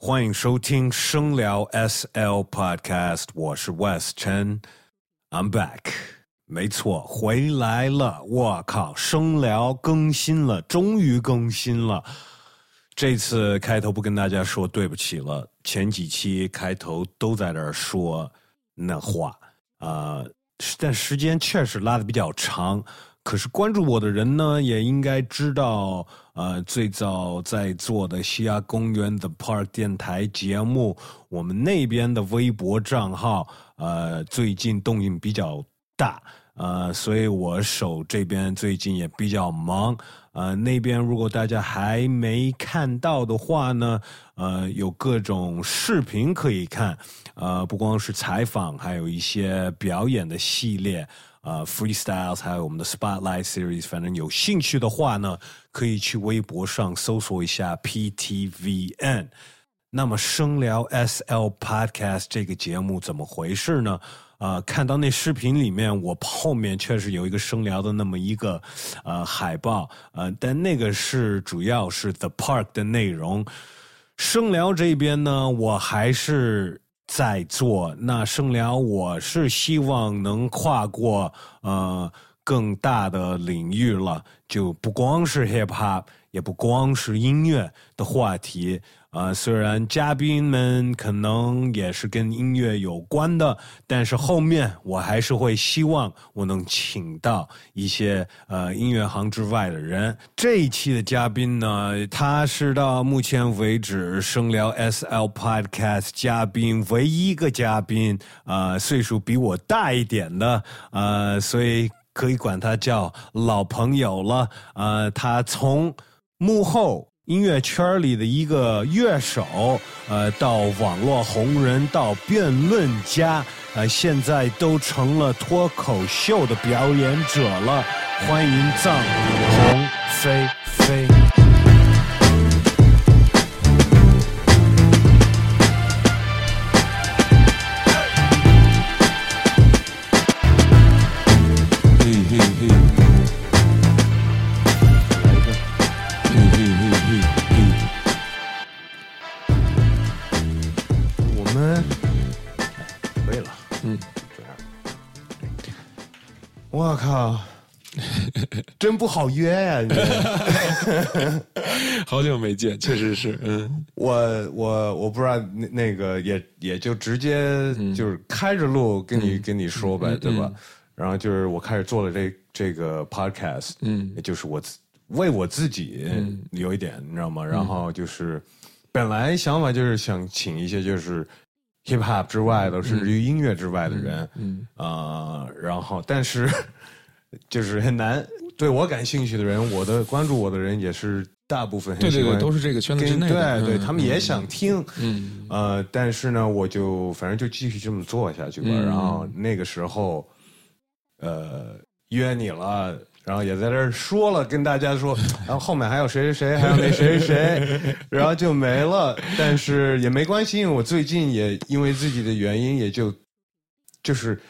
欢迎收听声聊 SL Podcast，我是 West Chen。I'm back，没错，回来了。我靠，声聊更新了，终于更新了。这次开头不跟大家说对不起了，前几期开头都在这儿说那话啊、但时间确实拉的比较长。可是关注我的人呢，也应该知道，呃，最早在做的西雅公园的 Park 电台节目，我们那边的微博账号，呃，最近动静比较大，呃，所以我手这边最近也比较忙，呃，那边如果大家还没看到的话呢，呃，有各种视频可以看，呃，不光是采访，还有一些表演的系列。呃，freestyles，还有我们的 spotlight series，反正有兴趣的话呢，可以去微博上搜索一下 PTVN。那么声聊 SL Podcast 这个节目怎么回事呢？呃，看到那视频里面，我后面确实有一个声聊的那么一个呃海报，呃，但那个是主要是 The Park 的内容。声聊这边呢，我还是在做。那声聊，我是希望能跨过呃更大的领域了，就不光是 hip hop，也不光是音乐的话题。啊、虽然嘉宾们可能也是跟音乐有关的，但是后面我还是会希望我能请到一些呃音乐行之外的人。这一期的嘉宾呢，他是到目前为止声聊 SL Podcast 嘉宾唯一一个嘉宾，呃，岁数比我大一点的，呃，所以可以管他叫老朋友了。呃，他从幕后。音乐圈里的一个乐手，呃，到网络红人，到辩论家，呃，现在都成了脱口秀的表演者了。欢迎藏红飞飞。我靠，真不好约呀、你！好久没见，确实是，嗯。我我我不知道那那个也也就直接就是开着录跟你、跟你说呗，对吧？然后就是我开始做了这这个 podcast，嗯。也就是我自为我自己有一点，你知道吗？然后就是本来想法就是想请一些就是 hip hop 之外的，甚至于音乐之外的人，嗯。啊、然后但是就是很难对我感兴趣的人，我的关注我的人也是大部分很对对对，都是这个圈子之内的，对对，嗯他们也想听，嗯。呃，但是呢，我就反正就继续这么做下去吧。嗯。然后那个时候，呃，约你了，然后也在这儿说了，跟大家说，然后后面还有谁谁谁，还有那谁谁谁，然后就没了。但是也没关系，因为我最近也因为自己的原因，也就就是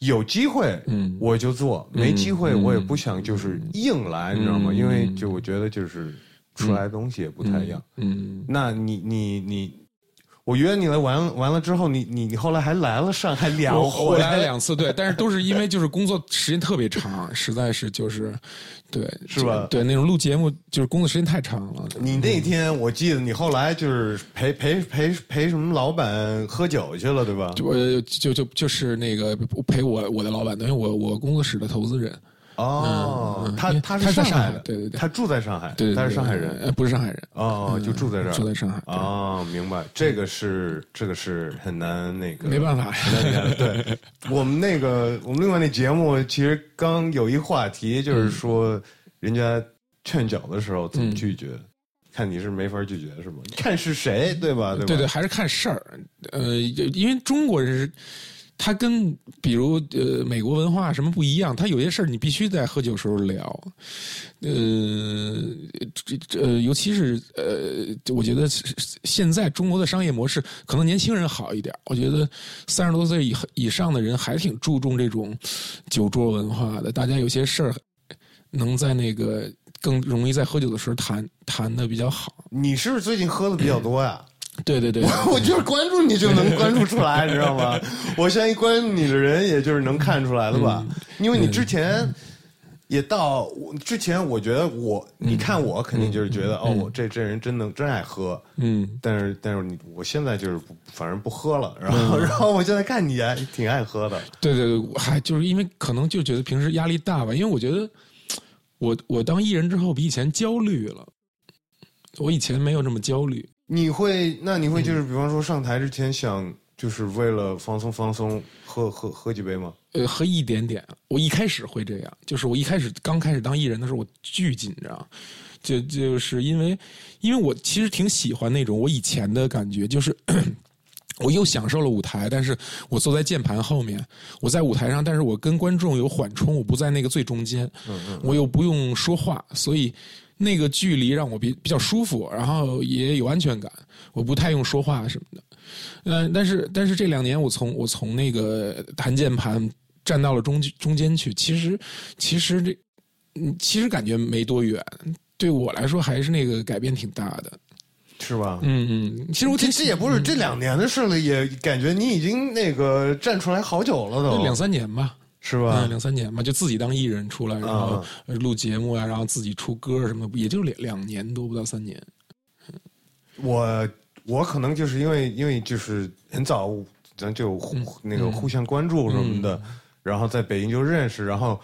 有机会，嗯。我就做；没机会，嗯。我也不想就是硬来，你知道吗？嗯。因为就我觉得就是出来的东西也不太一样。嗯，那你你你，我约你了，完了完了之后，你你你后来还来了上海两回我回，来了两次，对，但是都是因为就是工作时间特别长，实在是就是，对，是吧对，那种录节目就是工作时间太长了，你那天我记得你后来就是陪陪陪陪什么老板喝酒去了，对吧？我就就就是那个陪我我的老板，等于我我工作室的投资人，哦，他他他是在上海的，对对对他住在上海，对，对他是上海人。呃，不是上海人，哦，就住在这儿，住在上海，哦，明白，这个是这个是很难那个，没办法，对，我们那个我们另外那节目其实刚有一话题，就是说人家劝酒的时候怎么拒绝，看你是没法拒绝是吗？看是谁对吧？对吧？对对，还是看事儿。呃，因为中国人是，它跟比如呃美国文化什么不一样，它有些事儿你必须在喝酒时候聊。呃，这这呃，尤其是呃，我觉得现在中国的商业模式可能年轻人好一点，我觉得三十多岁以以上的人还挺注重这种酒桌文化的，大家有些事儿能在那个更容易在喝酒的时候谈谈的比较好。你是不是最近喝的比较多呀？对对对，我就是关注你就能关注出来，你知道吗？我相信关注你的人，也就是能看出来的吧？因为你之前也到我之前，我觉得我你看我肯定就是觉得哦，我这这人真能真爱喝，嗯，但是但是你我现在就是不反正不喝了，然后 然后我现在看你还挺爱喝的，对对对，我还就是因为可能就觉得平时压力大吧，因为我觉得我我当艺人之后比以前焦虑了，我以前没有这么焦虑。你会那你会就是比方说上台之前想就是为了放松放松喝喝喝几杯吗？呃，喝一点点。我一开始会这样，就是我一开始刚开始当艺人的时候，我巨紧张，就就是因为因为我其实挺喜欢那种我以前的感觉，就是 我又享受了舞台，但是我坐在键盘后面，我在舞台上，但是我跟观众有缓冲，我不在那个最中间，我又不用说话，所以那个距离让我比比较舒服，然后也有安全感，我不太用说话什么的。嗯，但是但是这两年我从我从那个弹键盘站到了中中间去，其实其实这嗯其实感觉没多远，对我来说还是那个改变挺大的。是吧？嗯嗯，其实我挺这这也不是这两年的事了，也感觉你已经那个站出来好久了都，两三年吧，是吧？嗯，两三年吧，就自己当艺人出来，然后录节目啊，然后自己出歌什么，也就两两年多不到三年。我我可能就是因为因为就是很早咱就互那个互相关注什么的，然后在北京就认识，然后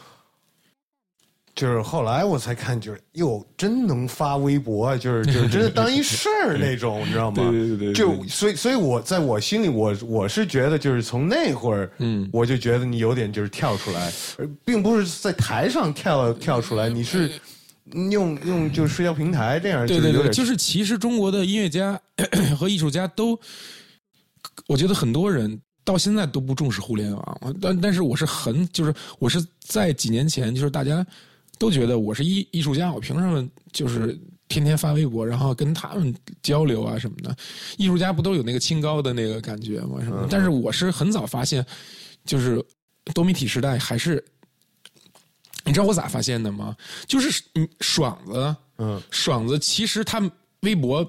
就是后来我才看，就是哟，真能发微博，就是就是真的当一事儿那种，你知道吗？对对对，就所以所以我在我心里，我我是觉得就是从那会儿，嗯，我就觉得你有点就是跳出来，并不是在台上跳跳出来，你是。用用就社交平台这样，对对对，就是其实中国的音乐家 和艺术家都，我觉得很多人到现在都不重视互联网，但但是我是很就是我是在几年前，就是大家都觉得我是艺艺术家，我凭什么就是天天发微博，然后跟他们交流啊什么的？艺术家不都有那个清高的那个感觉吗？什么？但是我是很早发现，就是多媒体时代还是。你知道我咋发现的吗？就是嗯，爽子，嗯，爽子其实他微博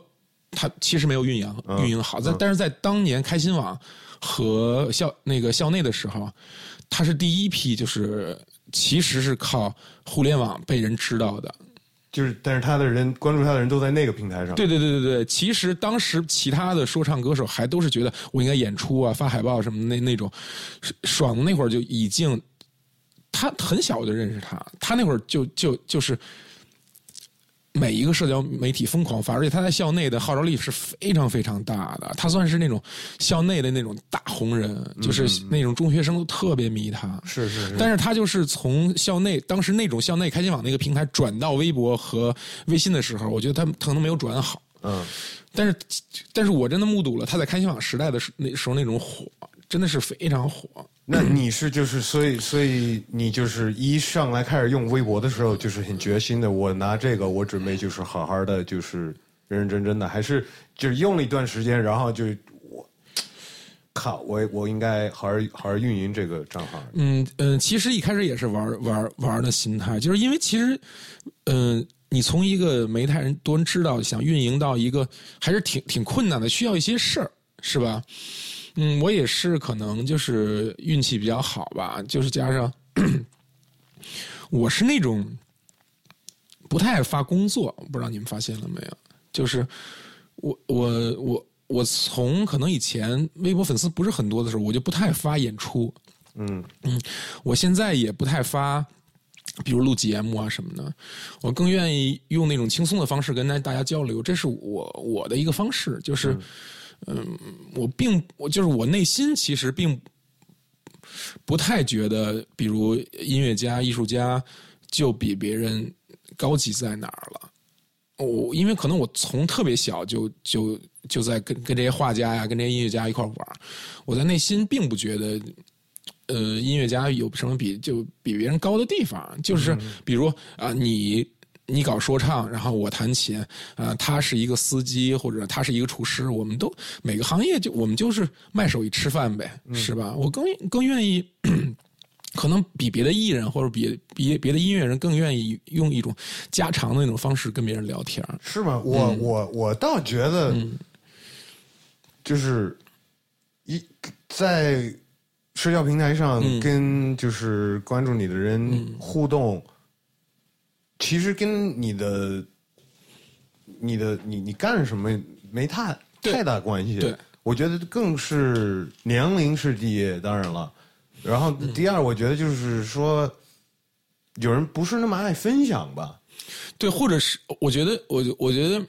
他其实没有运营运营好，在但是在当年开心网和校那个校内的时候，他是第一批，就是其实是靠互联网被人知道的，就是但是他的人关注他的人都在那个平台上。对对对对对，其实当时其他的说唱歌手还都是觉得我应该演出啊、发海报什么那那种，爽的那会儿就已经。他很小我就认识他，他那会儿就就就是每一个社交媒体疯狂发，而且他在校内的号召力是非常非常大的。他算是那种校内的那种大红人，就是那种中学生都特别迷他。是是是。但是他就是从校内当时那种校内开心网那个平台转到微博和微信的时候，我觉得他可能没有转好。嗯。但是，但是我真的目睹了他在开心网时代的时那时候那种火，真的是非常火。那你是就是所以所以你就是一上来开始用微博的时候就是很决心的，我拿这个我准备就是好好的就是认认真真的，还是就是用了一段时间，然后就我靠我我应该好好好好运营这个账号。嗯嗯，其实一开始也是玩玩玩的心态，就是因为其实嗯，你从一个媒体人多人知道，想运营到一个还是挺挺困难的，需要一些事儿，是吧？嗯，我也是，可能就是运气比较好吧，就是加上我是那种不太爱发工作，不知道你们发现了没有？就是我我我我从可能以前微博粉丝不是很多的时候，我就不太发演出。嗯嗯，我现在也不太发，比如录节目啊什么的，我更愿意用那种轻松的方式跟大大家交流，这是我我的一个方式，就是。嗯，我并我就是我内心其实并不太觉得，比如音乐家、艺术家就比别人高级在哪儿了。我因为可能我从特别小就就就在跟跟这些画家呀、跟这些音乐家一块玩我在内心并不觉得，呃，音乐家有什么比就比别人高的地方。就是比如啊，你。你搞说唱，然后我弹琴，啊，他是一个司机或者他是一个厨师，我们都每个行业就我们就是卖手艺吃饭呗，是吧？我更更愿意，可能比别的艺人或者比比别的音乐人更愿意用一种家常的那种方式跟别人聊天，是吗？我我我倒觉得，就是一在社交平台上嗯。跟就是关注你的人互动，其实跟你的你的你你干什么没太太大关系。对，我觉得更是年龄是第一，当然了，然后第二，我觉得就是说，有人不是那么爱分享吧。对，或者是我觉得，我我觉得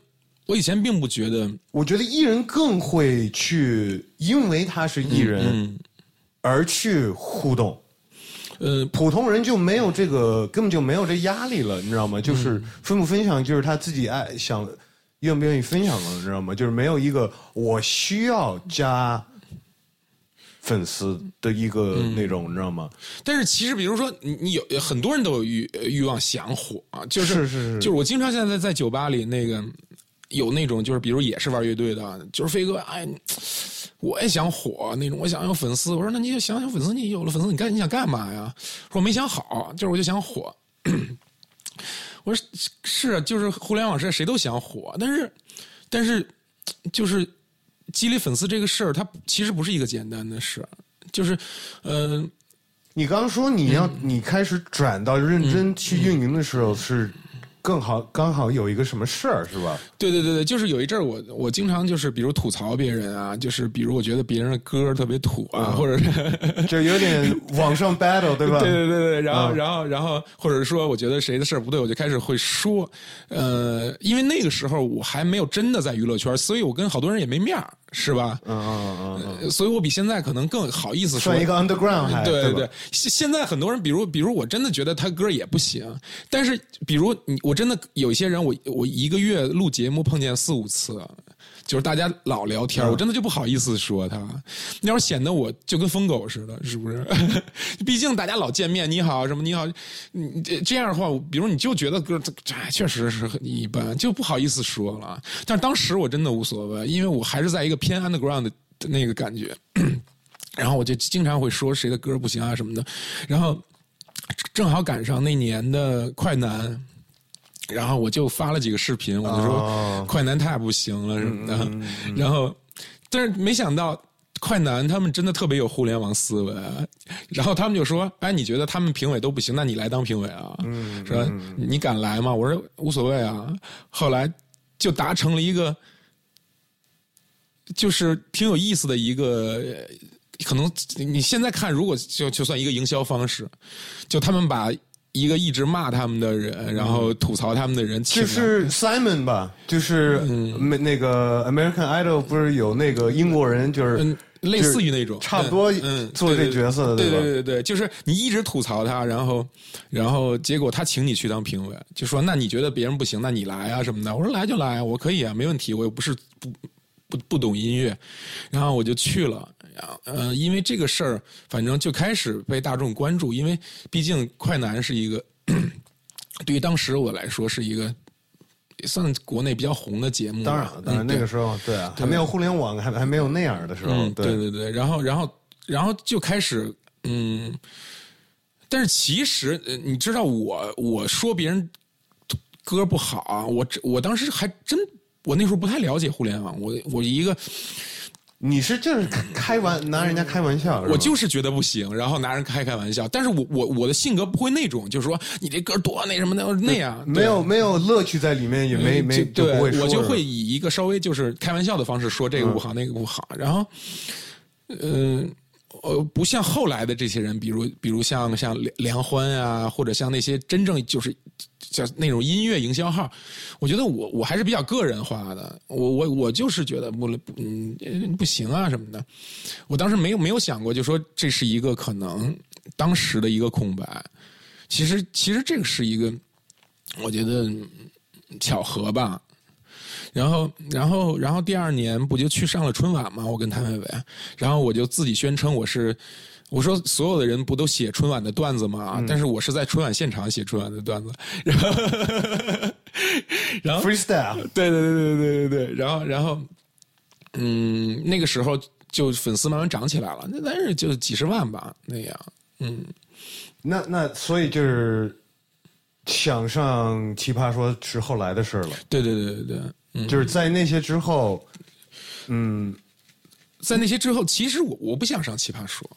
我以前并不觉得，我觉得艺人更会去，因为他是艺人、嗯而去互动。呃，普通人就没有这个，根本就没有这压力了，你知道吗？就是分不分享，就是他自己爱想，愿不愿意分享了，你知道吗？就是没有一个我需要加粉丝的一个那种，你知道吗？但是其实，比如说，你你有很多人都有欲欲望想火啊，就是是是是就是我经常现在在酒吧里那个有那种就是比如也是玩乐队的，就是飞哥，哎，我也想火那种，我想有粉丝。我说那你就想想粉丝，你有了粉丝，你干你想干嘛呀？说我没想好，就是我就想火。我说是啊，就是互联网时代谁都想火，但是但是就是积累粉丝这个事儿，它其实不是一个简单的事，就是呃。你刚刚说你要、嗯你开始转到认真去运营的时候是更好，刚好有一个什么事儿是吧？对对对对，就是有一阵儿我我经常就是比如吐槽别人啊，就是比如我觉得别人的歌特别土啊，或者是 就有点网上 battle 对吧？对对对对，然后、嗯然后然后或者说我觉得谁的事儿不对，我就开始会说，呃，因为那个时候我还没有真的在娱乐圈，所以我跟好多人也没面儿，是吧？嗯嗯嗯嗯，所以我比现在可能更好意思说算一个 underground 还对对对，现现在很多人，比如比如我真的觉得他歌也不行，但是比如你我真的有一些人，我我一个月录节目碰见四五次，就是大家老聊天，我真的就不好意思说他，那要是显得我就跟疯狗似的，是不是？毕竟大家老见面，你好什么你好，你这这样的话，比如你就觉得歌这哎确实是很一般，就不好意思说了。但当时我真的无所谓，因为我还是在一个偏 underground 的那个感觉。然后我就经常会说谁的歌不行啊什么的，然后正好赶上那年的快男，然后我就发了几个视频，我就说哦快男太不行了什么的，然后但是没想到。快男他们真的特别有互联网思维，然后他们就说：“哎，你觉得他们评委都不行，那你来当评委啊？”说你敢来吗？我说无所谓啊。后来就达成了一个就是挺有意思的一个，呃可能你现在看，如果就就算一个营销方式，就他们把一个一直骂他们的人，然后吐槽他们的人就是 Simon 吧，就是嗯没那个 American Idol 不是有那个英国人，就是嗯，类似于那种，差不多嗯，做这角色的对吧？对对对，就是你一直吐槽他，然后然后结果他请你去当评委，就说那你觉得别人不行，那你来啊什么的。我说来就来啊，我可以啊，没问题，我又不是不不不懂音乐，然后我就去了。呃，因为这个事儿，反正就开始被大众关注，因为毕竟快男是一个对于当时我来说是一个也算国内比较红的节目。当然了，当然嗯那个时候对啊，还没有互联网，还还没有那样的时候，嗯，对对对，然后然后然后就开始嗯，但是其实呃你知道我我说别人歌不好啊，我我当时还真我那时候不太了解互联网，我我一个你是就是开玩拿人家开玩笑，我就是觉得不行，然后拿人开开玩笑，但是我我我的性格不会那种，就是说你这歌多那什么那那样，没有没有乐趣在里面，也没没就对不会说，我就会以一个稍微就是开玩笑的方式说这个不好、那个不好，然后，呃。呃，不像后来的这些人，比如比如像像梁欢啊，或者像那些真正就是像那种音乐营销号，我觉得我我还是比较个人化的，我我我就是觉得不嗯不行啊什么的，我当时没有没有想过，就说这是一个可能当时的一个空白，其实其实这个是一个，我觉得巧合吧。然后，然后，然后第二年不就去上了春晚吗？我跟谭维维，然后我就自己宣称我是，我说所有的人不都写春晚的段子吗？但是我是在春晚现场写春晚的段子，然后，然后 freestyle，对对对对对对对，然后然后，嗯，那个时候就粉丝慢慢涨起来了，那但是就几十万吧那样，嗯，那那所以就是想上奇葩说是后来的事了，对对对对对，嗯，就是在那些之后，嗯，在那些之后，其实我我不想上奇葩说。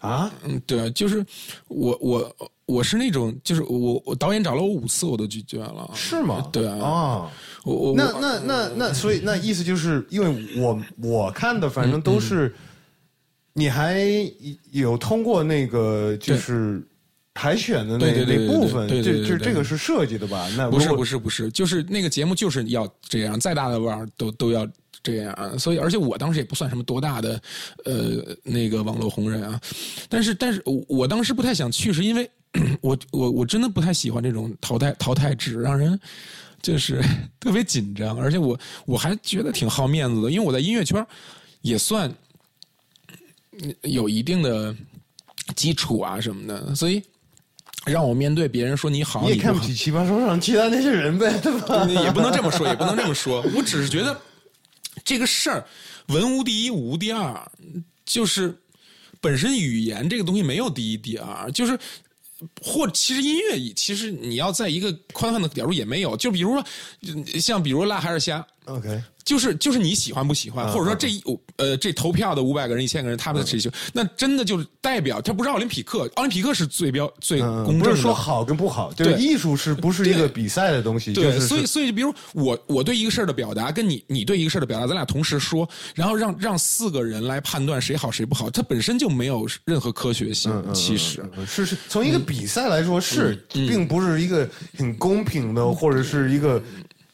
啊，嗯，对，就是我我我是那种，就是我我导演找了我五次，我都拒绝了。是吗？对。啊，哦，我我那那那那，所以那意思就是，因为我我看的反正都是，你还有通过那个就是海选的那对对对对那部分，这对对对对这这个是设计的吧？那不是不是不是，就是那个节目就是要这样，再大的腕儿都都要这样。所以，而且我当时也不算什么多大的呃那个网络红人啊，但是但是我我当时不太想去，是因为 我我我真的不太喜欢这种淘汰淘汰制，让人。就是 特别紧张，而且我我还觉得挺好面子的，因为我在音乐圈也算嗯有一定的基础啊什么的，所以让我面对别人说你好，你也看不起奇葩说上其他那些人呗，对吧？也不能这么说，也不能这么说。我只是觉得这个事儿，文无第一，武无第二，就是本身语言这个东西没有第一、第二，就是。或其实音乐，其实你要在一个宽泛的点入也没有。就比如说，像比如辣还是虾，OK，就是就是你喜欢不喜欢，嗯或者说这一呃这投票的五百个人、一千个人，他们的谁喜欢，那真的就是代表他不是奥林匹克，奥林匹克是最标最嗯，公正的。不是说好跟不好，对艺术是不是一个比赛的东西？对，所以所以，比如我我对一个事儿的表达，跟你你对一个事儿的表达，咱俩同时说，然后让让四个人来判断谁好谁不好，它本身就没有任何科学性。其实，嗯是是从一个比赛来说是，嗯并不是一个很公平的，或者是一个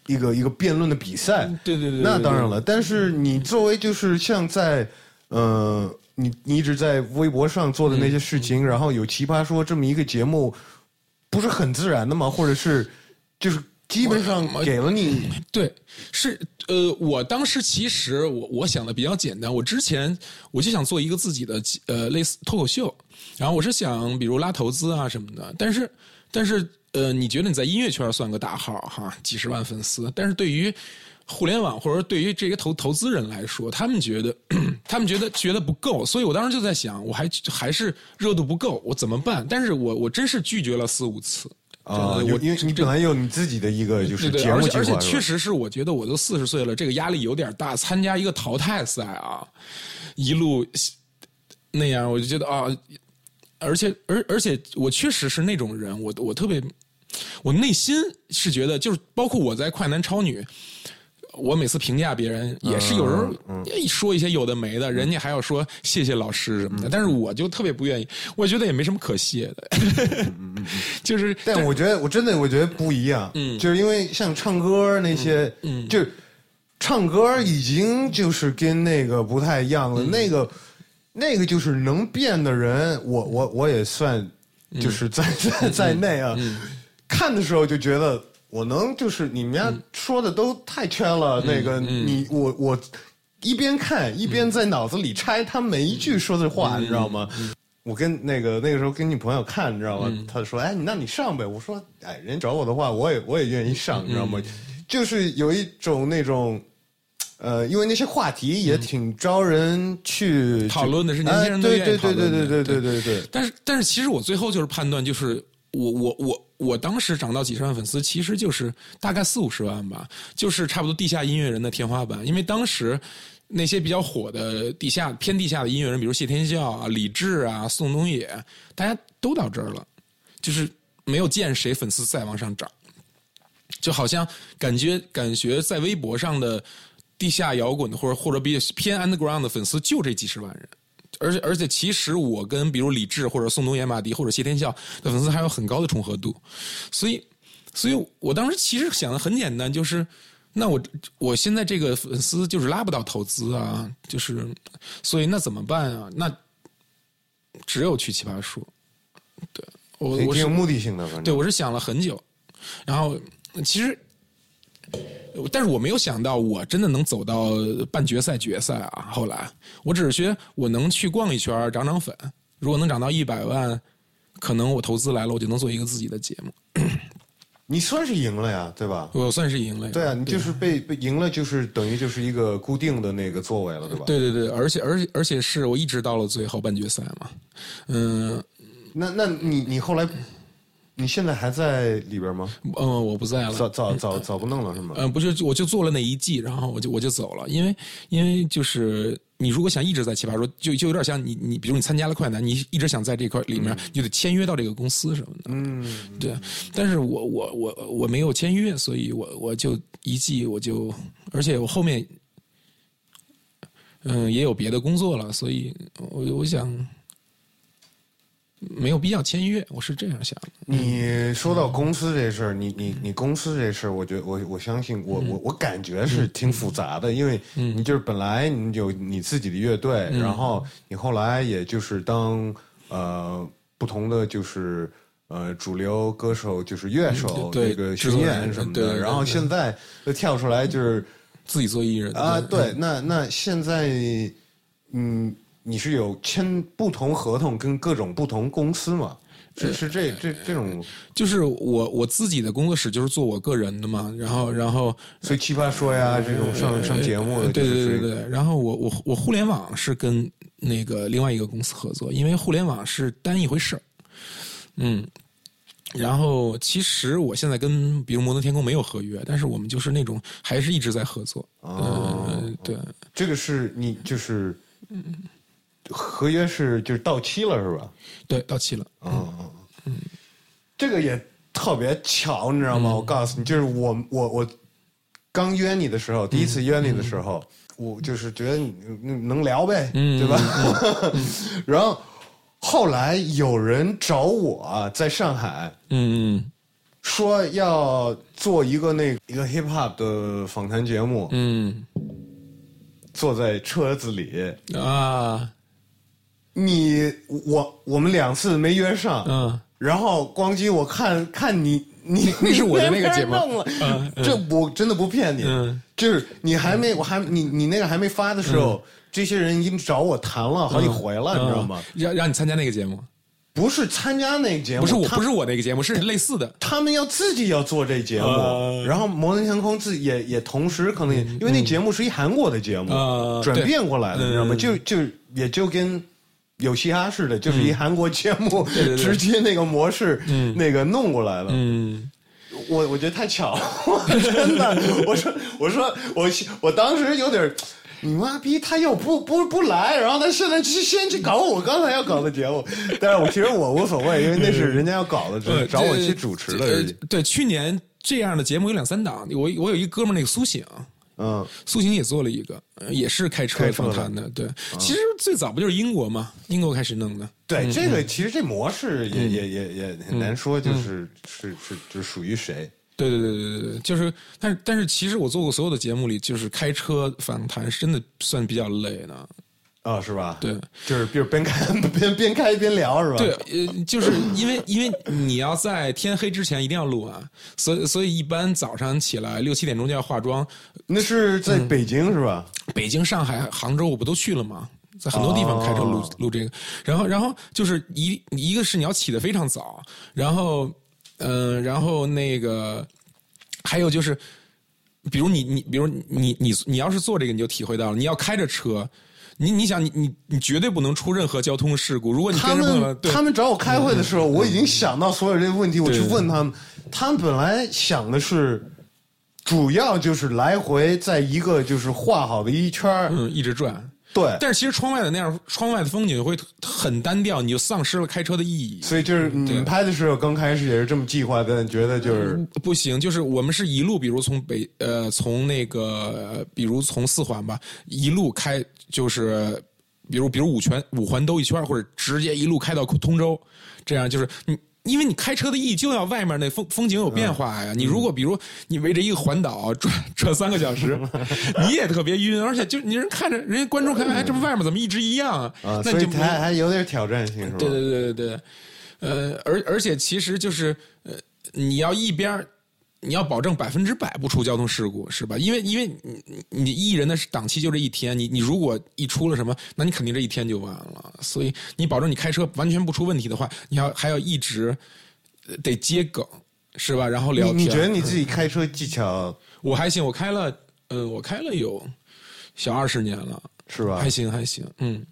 一个一个辩论的比赛。对对对对那当然了。但是你作为就是像在呃，你你一直在微博上做的那些事嗯情，然后有奇葩说这么一个节目，不是很自然的吗？或者是就是基本上给了你对，是呃，我当时其实我我想的比较简单，我之前我就想做一个自己的呃类似脱口秀，然后我是想比如拉投资啊什么的，但是但是呃，你觉得你在音乐圈算个大号哈，几十万粉丝，但是对于互联网或者对于这些投投资人来说，他们觉得 他们觉得觉得不够，所以我当时就在想，我还还是热度不够，我怎么办？但是我我真是拒绝了四五次。啊，我因为你本来有你自己的一个就是而且确实是，我觉得我都四十岁了，这个压力有点大。参加一个淘汰赛啊，一路那样，我就觉得啊，而且而而且我确实是那种人，我我特别，我内心是觉得，就是包括我在快男超女。我每次评价别人，也是有时候一说一些有的没的，人家还要说谢谢老师什么的，但是我就特别不愿意，我觉得也没什么可谢的，就是但我觉得我真的我觉得不一样，嗯，就是因为像唱歌那些，嗯，就唱歌已经就是跟那个不太一样了，那个那个就是能变的人，我我我也算就是在在在内啊，看的时候就觉得我能就是你们家说的都太圈了，那个你我我一边看一边在脑子里拆他每一句说的话，你知道吗？我跟那个那个时候跟女朋友看，你知道吗？他说：“哎，那你上呗。”我说：“哎，人找我的话，我也我也愿意上，你知道吗？就是有一种那种，呃，因为那些话题也挺招人去讨论的是年轻人哎对对对对对对对对。但是，但是，其实我最后就是判断，就是我我我我当时涨到几十万粉丝，其实就是大概四五十万吧，就是差不多地下音乐人的天花板。因为当时那些比较火的地下偏地下的音乐人，比如谢天笑啊、李志啊、宋冬野，大家都到这儿了，就是没有见谁粉丝再往上涨，就好像感觉感觉在微博上的地下摇滚的或者或者比偏 underground 的粉丝就这几十万人。而且而且，其实我跟比如李志或者宋冬野、马迪或者谢天笑的粉丝还有很高的重合度，所以，所以我当时其实想的很简单，就是那我我现在这个粉丝就是拉不到投资啊，就是，所以那怎么办啊？那只有去奇葩说，对我我是有目的性的，对我是想了很久，然后其实。但是我没有想到，我真的能走到半决赛、决赛啊！后来，我只是觉得我能去逛一圈，涨涨粉。如果能涨到一百万，可能我投资来了，我就能做一个自己的节目。你算是赢了呀，对吧？我算是赢了呀。对啊，你就是被被赢了，就是等于就是一个固定的那个座位了，对吧？对对对，而且而且而且是我一直到了最后半决赛嘛。嗯那那你你后来，你现在还在里边吗？嗯，我不在了。早早早早不弄了是吗？嗯，不是，我就做了那一季，然后我就我就走了，因为因为就是你如果想一直在奇葩说，就就有点像你你，比如你参加了快男，你一直想在这块里面，你就得签约到这个公司什么的。嗯，对，但是我我我我没有签约，所以我我就一季我就，而且我后面，嗯、也有别的工作了，所以我我想没有必要签约，我是这样想的。你说到公司这事儿，你你你公司这事儿，我觉得我我相信我我我感觉是挺复杂的，因为你就是本来你有你自己的乐队，然后你后来也就是当呃不同的就是。呃，主流歌手就是乐手，对这个巡演什么的，然后现在又跳出来就是自己做艺人啊，对，那那现在，嗯，你是有签不同合同跟各种不同公司嘛？是是这这这种，就是我我自己的工作室就是做我个人的嘛，然后然后所以奇葩说呀，这种上上节目的，对对对对，然后我我我互联网是跟那个另外一个公司合作，因为互联网是单一回事儿，嗯。然后，其实我现在跟比如摩登天空没有合约，但是我们就是那种还是一直在合作。哦呃，对，这个是你就是，合约是就是到期了是吧？对，到期了。嗯嗯，这个也特别巧，你知道吗？我告诉你，就是我我我刚约你的时候，第一次约你的时候，我就是觉得你能能聊呗，对吧？然后后来有人找我在上海嗯说要做一个那一个 hip hop 的访谈节目，嗯坐在车子里，嗯啊你我我们两次没约上，嗯。然后光机我看看你你 那是我的那个节目。弄了，这我真的不骗你，嗯。就是你还没我还你你那个还没发的时候，这些人已经找我谈了好几回了，你知道吗？嗯。让让你参加那个节目，不是参加那个节目，不是我，不是我那个节目，是类似的。他们要自己要做这节目，呃然后摩登天空自己也也同时可能也、因为那节目是一韩国的节目，呃转变过来的，你知道吗？嗯。就就也就跟。有嘻哈式的，就是一韩国节目，对对直接那个模式，那个弄过来了。嗯我我觉得太巧了，真的。我说我说我我当时有点，你妈逼，他又不不不来，然后他现在去先去搞我刚才要搞的节目，但是我其实我无所谓，因为那是人家要搞的，只找我去主持的对，去年这样的节目有两三档，我我有一哥们儿那个苏醒。嗯，苏醒也做了一个，呃也是开车访谈的。对，其实最早不就是英国嘛？英国开始弄的。对，这个其实这模式也也也也很难说，就是是是就是属于谁。对对对对对对，就是，但是但是，其实我做过所有的节目里，就是开车访谈是真的算比较累的。啊、是吧？对，就是比如边开 边边开边聊是吧？对，呃，就是因为因为你要在天黑之前一定要录啊，所以所以一般早上起来六七点钟就要化妆。那是在北京、是吧？北京、上海、杭州我不都去了吗？在很多地方开车录、哦录这个，然后然后就是一一个是你要起得非常早，然后嗯、呃然后那个还有就是，比如你你比如你你你要是做这个，你就体会到了，你要开着车。你你想你你你绝对不能出任何交通事故。如果你他们对他们找我开会的时候，我已经想到所有这些问题，我去问他们。他们本来想的是，主要就是来回在一个就是画好的一圈儿嗯一直转，对，但是其实窗外的那样，窗外的风景会很单调，你就丧失了开车的意义。所以就是你们拍的时候，刚开始也是这么计划的，觉得就是不行，就是我们是一路，比如从北呃，从那个，呃比如从四环吧，一路开，就是比如比如五圈五环兜一圈，或者直接一路开到通州，这样就是你。因为你开车的意义就要外面那风风景有变化呀。你如果比如你围着一个环岛转转三个小时，你也特别晕，而且就你人看着人家观众看，哎，这不外面怎么一直一样啊？啊，所以那就没还还有点挑战性，是吧？对对对对对，呃，而而且其实就是呃，你要一边儿你要保证百分之百不出交通事故，是吧？因为因为你你你艺人的档期就这一天，你你如果一出了什么，那你肯定这一天就完了。所以你保证你开车完全不出问题的话，你要还要一直呃得接梗，是吧？然后聊天。你你觉得你自己开车技巧我还行，我开了，呃，我开了有小二十年了，是吧还？行还行，嗯。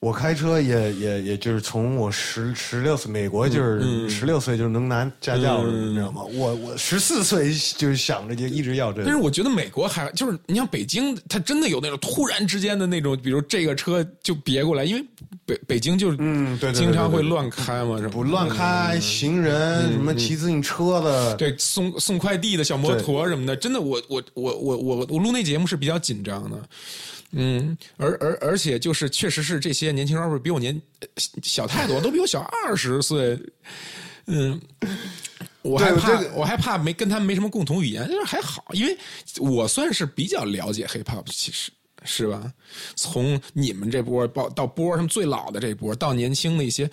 我开车也也也就是从我十十六岁，美国就是十六岁就能拿驾照了，你知道吗？我我十四岁就想着就一直要这个。但是我觉得美国还就是，你像北京，它真的有那种突然之间的那种，比如这个车就别过来，因为北北京就是嗯，对，经常会乱开嘛，不乱开，行人什么骑自行车的，对，送送快递的小摩托什么的，真的，我我我我我我录那节目是比较紧张的。嗯，而而而且就是，确实是这些年轻 rapper 比我年小太多，都比我小二十岁。嗯，我还怕，我还怕没跟他们没什么共同语言，但是还好，因为我算是比较了解 hip hop，其实。是吧？从你们这波到到波他们最老的这波，到年轻的一些，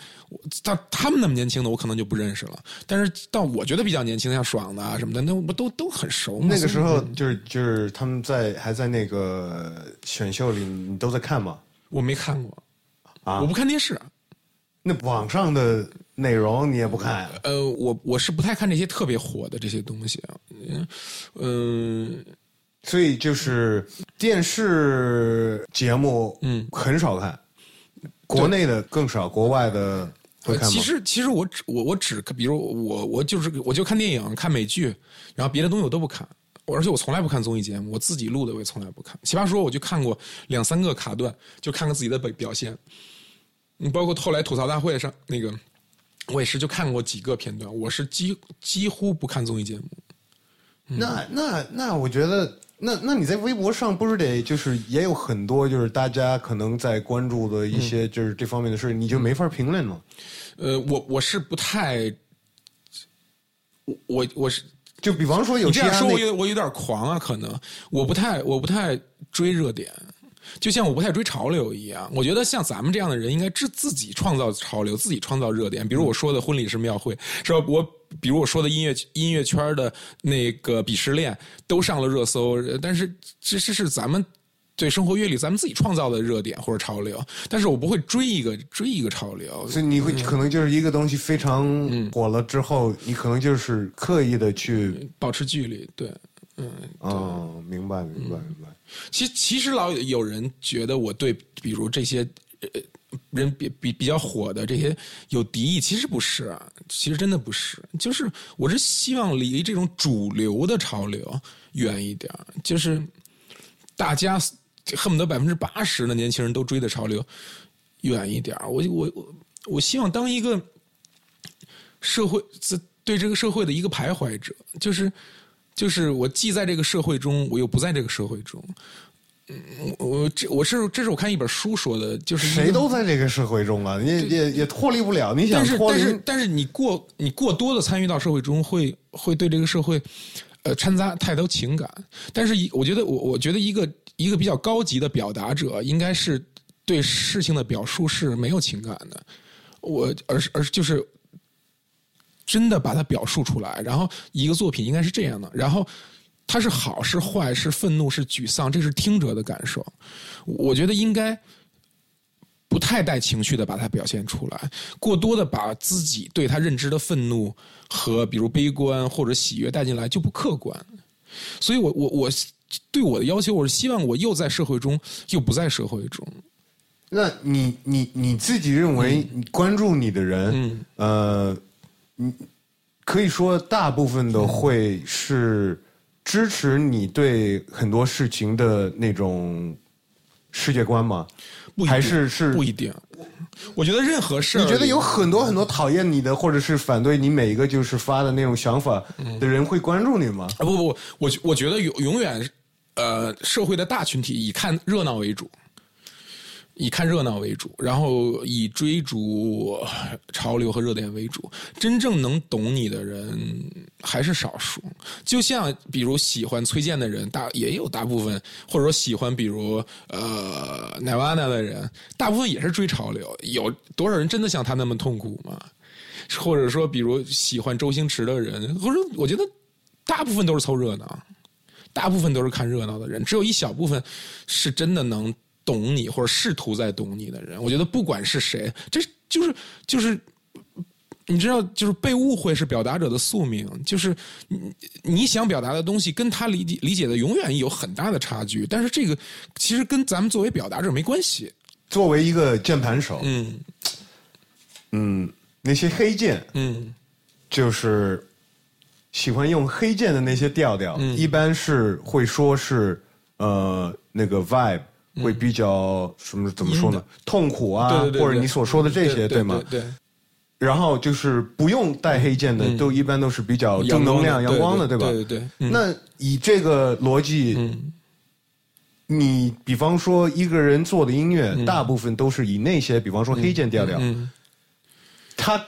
到他们那么年轻的，我可能就不认识了。但是到我觉得比较年轻的，像爽的啊什么的，那不都都很熟吗？那个时候就是就是他们在还在那个选秀里，你都在看吗？我没看过啊，我不看电视。那网上的内容你也不看？呃，我我是不太看这些特别火的这些东西啊，嗯。所以就是电视节目，嗯，很少看，国内的更少，国外的会看吗？其实，其实我只我我只比如我我就是我就看电影、看美剧，然后别的东西我都不看，而且我从来不看综艺节目，我自己录的我也从来不看。奇葩说我就看过两三个卡段，就看看自己的表表现。你包括后来吐槽大会上那个，我也是就看过几个片段，我是几几乎不看综艺节目。那那那，我觉得。那那你在微博上不是得就是也有很多就是大家可能在关注的一些就是这方面的事，你就没法评论吗？呃，我我是不太，我我我是就比方说有这样说，我有我有点狂啊，可能我不太我不太追热点。就像我不太追潮流一样，我觉得像咱们这样的人应该自自己创造潮流，自己创造热点。比如我说的婚礼是庙会，是吧？我比如我说的音乐音乐圈的那个鄙视链都上了热搜，但是这这是咱们对生活阅历，咱们自己创造的热点或者潮流。但是我不会追一个追一个潮流，所以你会可能就是一个东西非常火了之后，你可能就是刻意的去保持距离，对。嗯哦，明白明白明白。其实其实老有人觉得我对比如这些呃人比比比较火的这些有敌意，其实不是，其实真的不是。就是我是希望离这种主流的潮流远一点，就是大家恨不得百分之八十的年轻人都追的潮流远一点。我我我我希望当一个社会在对这个社会的一个徘徊者，就是。就是我既在这个社会中，我又不在这个社会中。嗯，我这我是这是我看一本书说的，就是谁都在这个社会中啊，也也也脱离不了。你想脱离，但是但是你过你过多的参与到社会中，会会对这个社会呃掺杂太多情感。但是我觉得我我觉得一个一个比较高级的表达者，应该是对事情的表述是没有情感的。我而是而是就是。真的把它表述出来，然后一个作品应该是这样的，然后它是好是坏是愤怒是沮丧，这是听者的感受。我觉得应该不太带情绪的把它表现出来，过多的把自己对他认知的愤怒和比如悲观或者喜悦带进来就不客观。所以我我我对我的要求，我是希望我又在社会中又不在社会中。那你你你自己认为关注你的人，嗯呃。你可以说大部分的会是支持你对很多事情的那种世界观吗？不还是是不一定？我觉得任何事，你觉得有很多很多讨厌你的，或者是反对你每一个就是发的那种想法的人会关注你吗？啊不不，我我觉得永永远呃社会的大群体以看热闹为主。以看热闹为主，然后以追逐潮流和热点为主。真正能懂你的人还是少数。就像比如喜欢崔健的人，大也有大部分，或者说喜欢比如呃奈瓦纳的人，大部分也是追潮流。有多少人真的像他那么痛苦吗？或者说，比如喜欢周星驰的人，或者我觉得大部分都是凑热闹，大部分都是看热闹的人，只有一小部分是真的能。懂你或者试图在懂你的人，我觉得不管是谁，这就是就是，你知道，就是被误会是表达者的宿命，就是你你想表达的东西跟他理解理解的永远有很大的差距，但是这个其实跟咱们作为表达者没关系，作为一个键盘手，嗯。嗯，那些黑键嗯。就是喜欢用黑键的那些调调，嗯。一般是会说是呃那个 vibe 会比较什么怎么说呢？痛苦啊，嗯对对对对。或者你所说的这些，对吗？对，然后就是不用带黑键的，都一般都是比较正能量、阳光的，吧？对对对，嗯。那以这个逻辑，嗯。你比方说一个人做的音乐，大部分都是以那些，比方说黑键调调，嗯他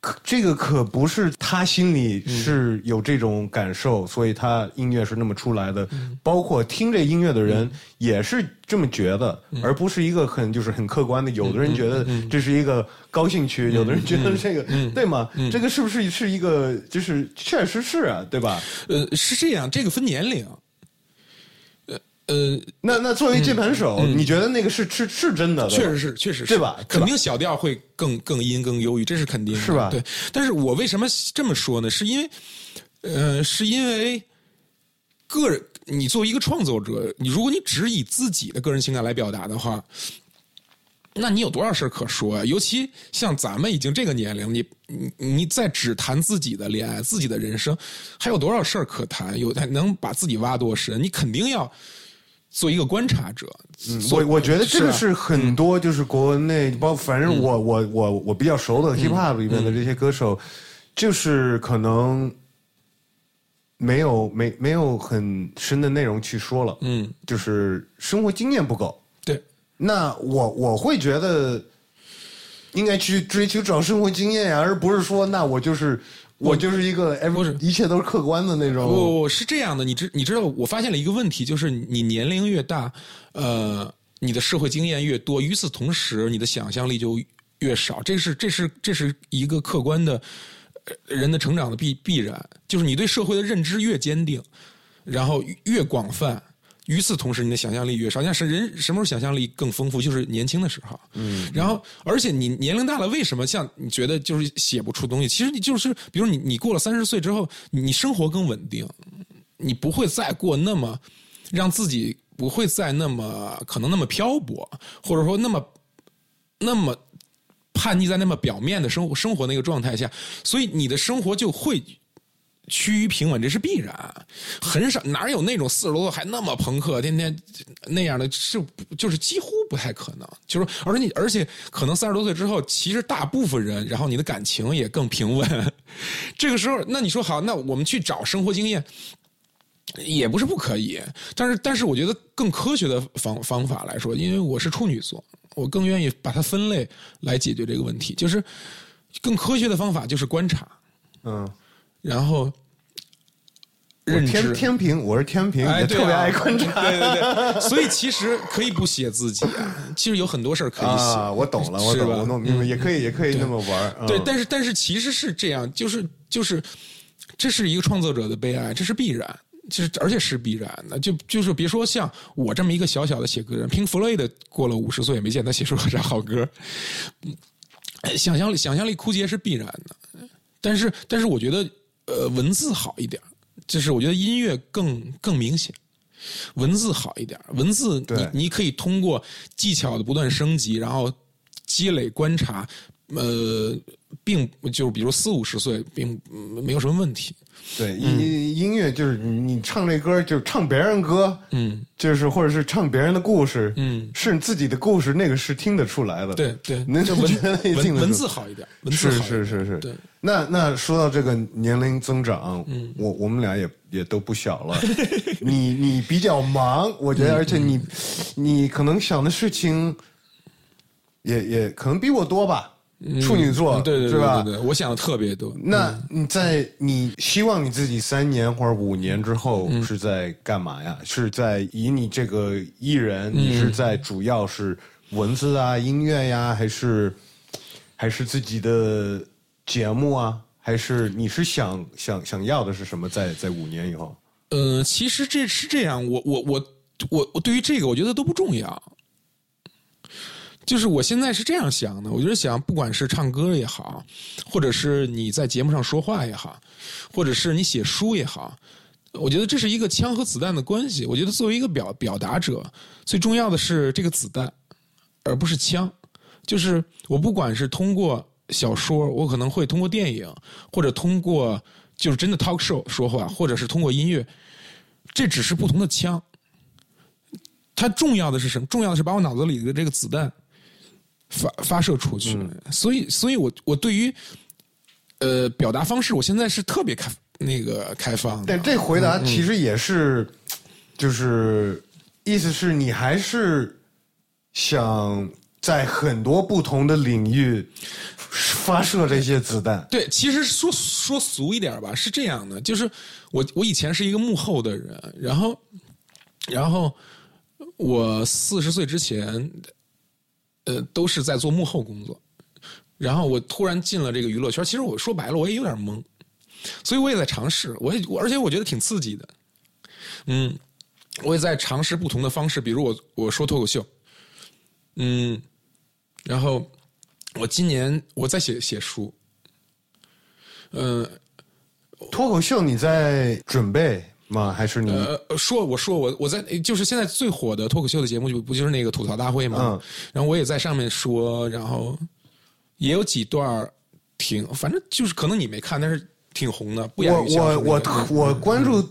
可这个可不是他心里是有这种感受，所以他音乐是那么出来的。包括听这音乐的人也是这么觉得，而不是一个很就是很客观的。有的人觉得这是一个高兴区，有的人觉得这个对吗？这个是不是是一个就是确实是啊，对吧？呃，是这样，这个分年龄。呃呃，那那作为键盘手，你觉得那个是是是真的？确实是，确实是，对吧肯定小调会更更阴更忧郁，这是肯定的，是吧对，但是我为什么这么说呢？是因为，呃，是因为个人，你作为一个创作者，你如果你只以自己的个人情感来表达的话，那你有多少事儿可说呀、尤其像咱们已经这个年龄，你你你再只谈自己的恋爱、自己的人生，还有多少事儿可谈？有还能把自己挖多深？你肯定要做一个观察者。我我觉得这个啊是很多就是国内，包括反正我我我我比较熟的 hip hop 里面的这些歌手，就是可能没有没没有很深的内容去说了，嗯，就是生活经验不够。对，那我我会觉得应该去追求找生活经验呀，而不是说那我就是我就是一个不是一切都是客观的那种。不是这样的，你知你知道，我发现了一个问题，就是你年龄越大，呃，你的社会经验越多，与此同时，你的想象力就越少。这是这是这是一个客观的呃人的成长的必必然，就是你对社会的认知越坚定，然后越广泛。与此同时，你的想象力越少。像是人什么时候想象力更丰富？就是年轻的时候。嗯。然后，而且你年龄大了，为什么像你觉得就是写不出东西？其实你就是，比如你你过了三十岁之后，你你生活更稳定，你不会再过那么让自己不会再那么可能那么漂泊，或者说那么那么叛逆在那么表面的生活生活那个状态下，所以你的生活就会。趋于平稳，这是必然。很少哪有那种四十多岁还那么朋克，天天那样的，是就是几乎不太可能。就是而且你而且可能三十多岁之后，其实大部分人，然后你的感情也更平稳。这个时候，那你说好，那我们去找生活经验。也不是不可以，但是但是我觉得更科学的方方法来说，因为我是处女座，我更愿意把它分类来解决这个问题。就是更科学的方法就是观察，嗯，然后认知天天平，我是天平，哎，特别爱观察。对对对，所以其实可以不写自己啊，其实有很多事儿可以写。啊，我懂了，我懂，了我弄明白，也可以，也可以那么玩对，但是但是其实是这样，就是就是，这是一个创作者的悲哀，这是必然，就是而且是必然的。就就是别说像我这么一个小小的写歌人，平弗洛伊德过了五十岁也没见他写出啥好歌，嗯想象力想象力枯竭是必然的。但是但是我觉得呃文字好一点，就是我觉得音乐更更明显。文字好一点，文字你你可以通过技巧的不断升级，然后积累观察，呃，并就比如四五十岁，并嗯没有什么问题。对，音音乐就是你你唱这歌，就是唱别人歌，嗯，就是或者是唱别人的故事，嗯，是你自己的故事，那个是听得出来的。对对，那就文文文字好一点，文字是是是是，对。那那说到这个年龄增长，嗯，我我们俩也也都不小了。你你比较忙，我嗯觉得，而且你你可能想的事情也也可能比我多吧。处女座，嗯对对对？对对，我想的特别多。那你在你希望你自己三年或者五年之后嗯是在干嘛呀？是在以你这个艺人，嗯你是在主要是文字啊、音乐呀，还是还是自己的节目啊？还是你是想想想要的是什么在？在五年以后？呃，其实这是这样，我我我我我对于这个，我觉得都不重要。就是我现在是这样想的，我就是想，不管是唱歌也好，或者是你在节目上说话也好，或者是你写书也好，我觉得这是一个枪和子弹的关系。我觉得作为一个表表达者，最重要的是这个子弹，而不是枪。就是我不管是通过小说，我可能会通过电影，或者通过就是真的 talk show 说话，或者是通过音乐，这只是不同的枪。它重要的是什么？重要的是把我脑子里的这个子弹发发射出去。所以，所以我我对于呃表达方式，我现在是特别开那个开放的。但这回答其实也是，就是意思是你还是想在很多不同的领域发射这些子弹。对，其实说说俗一点吧，是这样的，就是我我以前是一个幕后的人，然后然后我四十岁之前，呃，都是在做幕后工作，然后我突然进了这个娱乐圈，其实我说白了，我也有点懵，所以我也在尝试，我也而且我觉得挺刺激的，嗯，我也在尝试不同的方式，比如我我说脱口秀，嗯，然后我今年我在写写书，嗯、脱口秀你在准备吗？还是你？呃，说我说我我在就是现在最火的脱口秀的节目就不就是那个吐槽大会嘛，嗯然后我也在上面说，然后也有几段儿挺，反正就是可能你没看，但是挺红的。不亚我我我我关注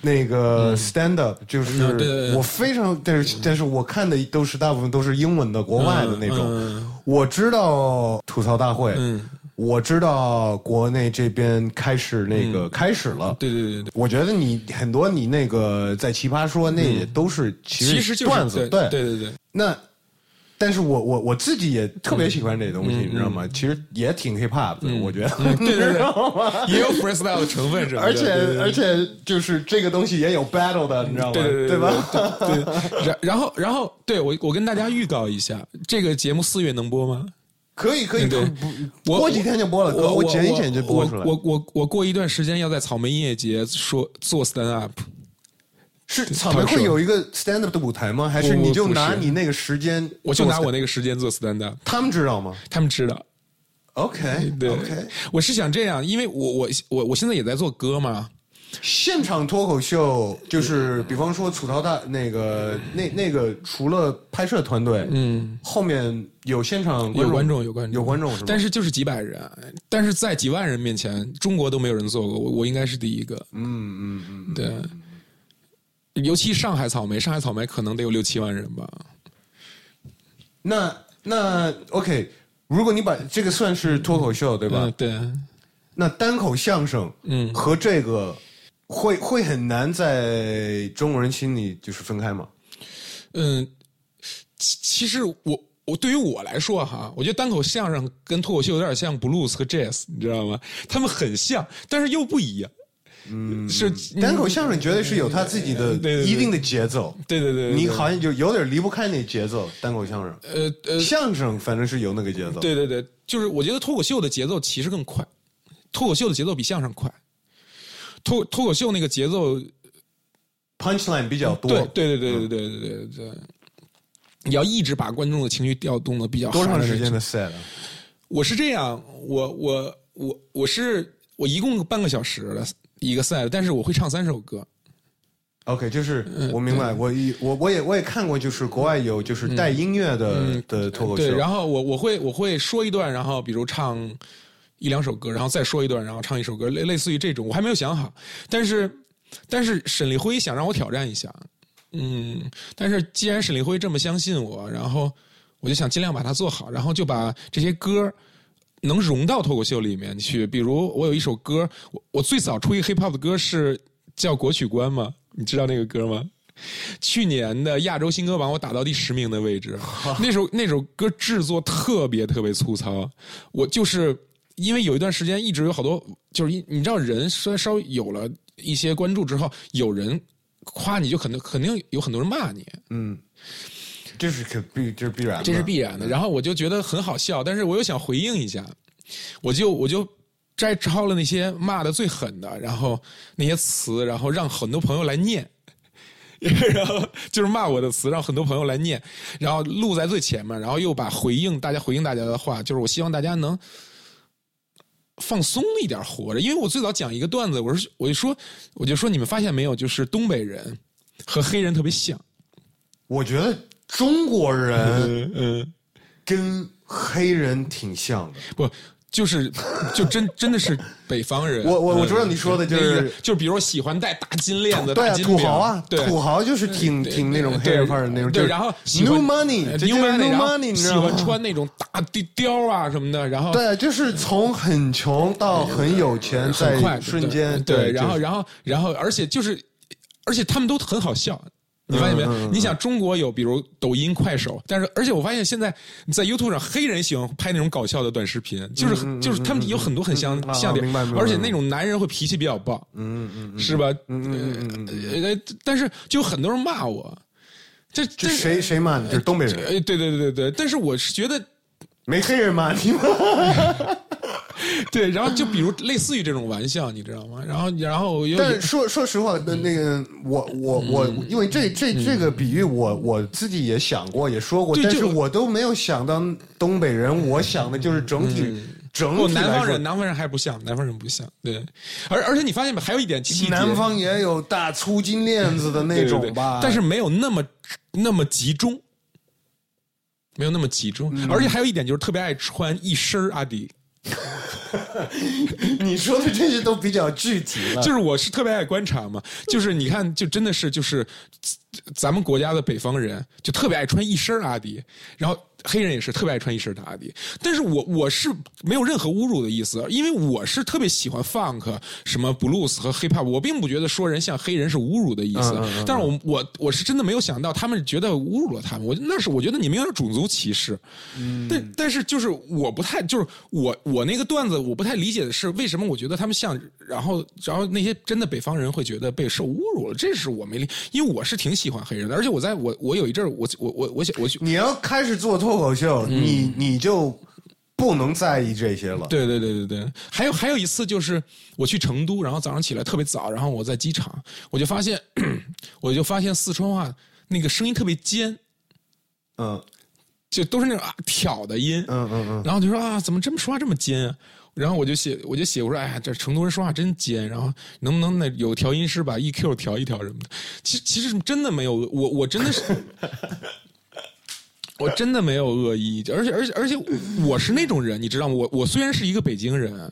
那个 stand up，就是我非常，但是但是我看的都是大部分都是英文的国外的那种。嗯我知道吐槽大会，嗯我知道国内这边开始那个、开始了。对对对对，我觉得你很多你那个在奇葩说那也都是其实其实就是段子，对对对对，那，但是我我我自己也特别喜欢这东西，嗯你知道吗？其实也挺 hip hop 的，我觉得。对对对 也有 freestyle 的成分是吧，而且而且就是这个东西也有 battle 的，你知道吗？对对对吧？对，对然然后然后对我我跟大家预告一下，这个节目四月能播吗？可以可以，我过几天就播了，我我剪一剪就播出来。我我我我过一段时间要在草莓音乐节说做 stand up，是草莓会有一个 stand up 的舞台吗？还是你就拿你那个时间？我就拿我，那个时间做 stand up，他们知道吗他们知道。？OK 对我是想这样，因为我我我我现在也在做歌嘛，现场脱口秀就是，比方说吐槽大那个那那个，除了拍摄团队，嗯，后面有现场有观众有观众有观众是吗？但是就是几百人，但是在几万人面前，中国都没有人做过，我我应该是第一个。嗯嗯嗯，对，尤其上海草莓，上海草莓可能得有六七万人吧。那那 OK，如果你把这个算是脱口秀对吧？嗯，对，那单口相声，嗯和这个会会很难在中国人心里就是分开吗？嗯，其其实我我对于我来说哈，我觉得单口相声跟脱口秀有点像 blues 和 jazz，你知道吗？他们很像，但是又不一样。嗯，是单口相声绝对是有他自己的一定的节奏，对对对，对你好像就有点离不开那节奏。单口相声，呃呃，相声反正是有那个节奏。对对对，就是我觉得脱口秀的节奏其实更快，脱口秀的节奏比相声快。脱脱口秀那个节奏，，punchline 比较多。对对对对对对对对对，你要一直把观众的情绪调动的比较多长时间的 set？啊？我是这样，我我我我是我一共半个小时的一个 set，，但是我会唱三首歌。OK，就是我明白，我一我我也我也看过，就是国外有就是带音乐的的脱口秀，对，然后我我会我会说一段，然后比如唱一两首歌，然后再说一段，然后唱一首歌，类类似于这种，我还没有想好。但是但是沈立辉想让我挑战一下，嗯，但是既然沈立辉这么相信我，然后我就想尽量把它做好，然后就把这些歌。能融到脱口秀里面去，比如我有一首歌，我我最早出一个 hip hop 的歌是叫《国曲观》吗？你知道那个歌吗？去年的亚洲新歌榜我打到第十名的位置，那首那首歌制作特别特别粗糙，我就是因为有一段时间一直有好多，就是一你知道人虽然稍微有了一些关注之后，有人夸你就肯定肯定有很多人骂你，嗯，这是可必这是必然的，这是必然的。然后我就觉得很好笑，但是我又想回应一下，我就我就摘抄了那些骂的最狠的，然后那些词，然后让很多朋友来念。然后就是骂我的词，让很多朋友来念，然后录在最前面，然后又把回应大家回应大家的话，就是我希望大家能放松一点活着，因为我最早讲一个段子，我说我就说我就说你们发现没有，就是东北人和黑人特别像，我觉得中国人嗯嗯跟黑人挺像的。不。就是，就真真的是北方人。我我我嗯知道你说的就是那个就比如说喜欢戴大金链子、对啊，大金表土豪啊，对，土豪就是挺挺那种黑人范儿的那种，对，然后喜 new 欢 money，呃这 new money，new money，你喜欢穿那种大地貂啊什么的，然后对，就是从很穷到很有钱，很快在瞬间，对，然后然后然后，而且就是，而且他们都很好笑。你发现没？有你想中国有比如抖音、快手，但是而且我发现现在在 YouTube 上，黑人喜欢拍那种搞笑的短视频，就是、嗯就是他们有很多很像、啊像点而且那种男人会脾气比较暴，嗯嗯嗯，是吧？但是就有很多人骂我，这这这谁谁骂你？就是东北人，哎，对对对对对，但是我是觉得没黑人骂你吗？对，然后就比如类似于这种玩笑，你知道吗？然后然后又但是说说实话，那那个我我我，嗯。因为这这这个比喻，我我自己也想过，也说过，就但是我都没有想到东北人，我想的就是整体整不，体南方人，南方人还不像，南方人不像，对，而而且你发现没，还有一点细节，南方也有大粗金链子的那 对对对种吧，但是没有那么那么集中，没有那么集中，嗯。而且还有一点就是特别爱穿一身阿迪，你说的这些都比较具体了，就是我是特别爱观察嘛，就是你看，就真的是就是咱们国家的北方人就特别爱穿一身阿迪，然后。黑人也是特别爱穿一身打底，但是我我是没有任何侮辱的意思，因为我是特别喜欢 funk、什么 blues 和 hip hop，我并不觉得说人像黑人是侮辱的意思，嗯嗯嗯。但是我我我是真的没有想到他们觉得侮辱了他们，我那是我觉得你们有点种族歧视，嗯。但但是就是我不太就是我我那个段子我不太理解的是为什么我觉得他们像，然后然后那些真的北方人会觉得被受侮辱了，这是我没理，因为我是挺喜欢黑人的，而且我在我我有一阵儿我我我我你要开始做脱口秀，嗯你你就不能在意这些了。对对对对对，还有还有一次就是我去成都，然后早上起来特别早，然后我在机场，我就发现 我就发现四川话那个声音特别尖，嗯就都是那种啊挑的音，嗯嗯嗯，然后就说啊，怎么这么说话这么尖啊？然后我就写，我就写，我说，哎呀，这成都人说话真尖。然后能不能那有调音师把 EQ 调一调什么的？其实其实真的没有，我我真的是，我真的没有恶意，而且而且而且我是那种人，你知道吗？我我虽然是一个北京人，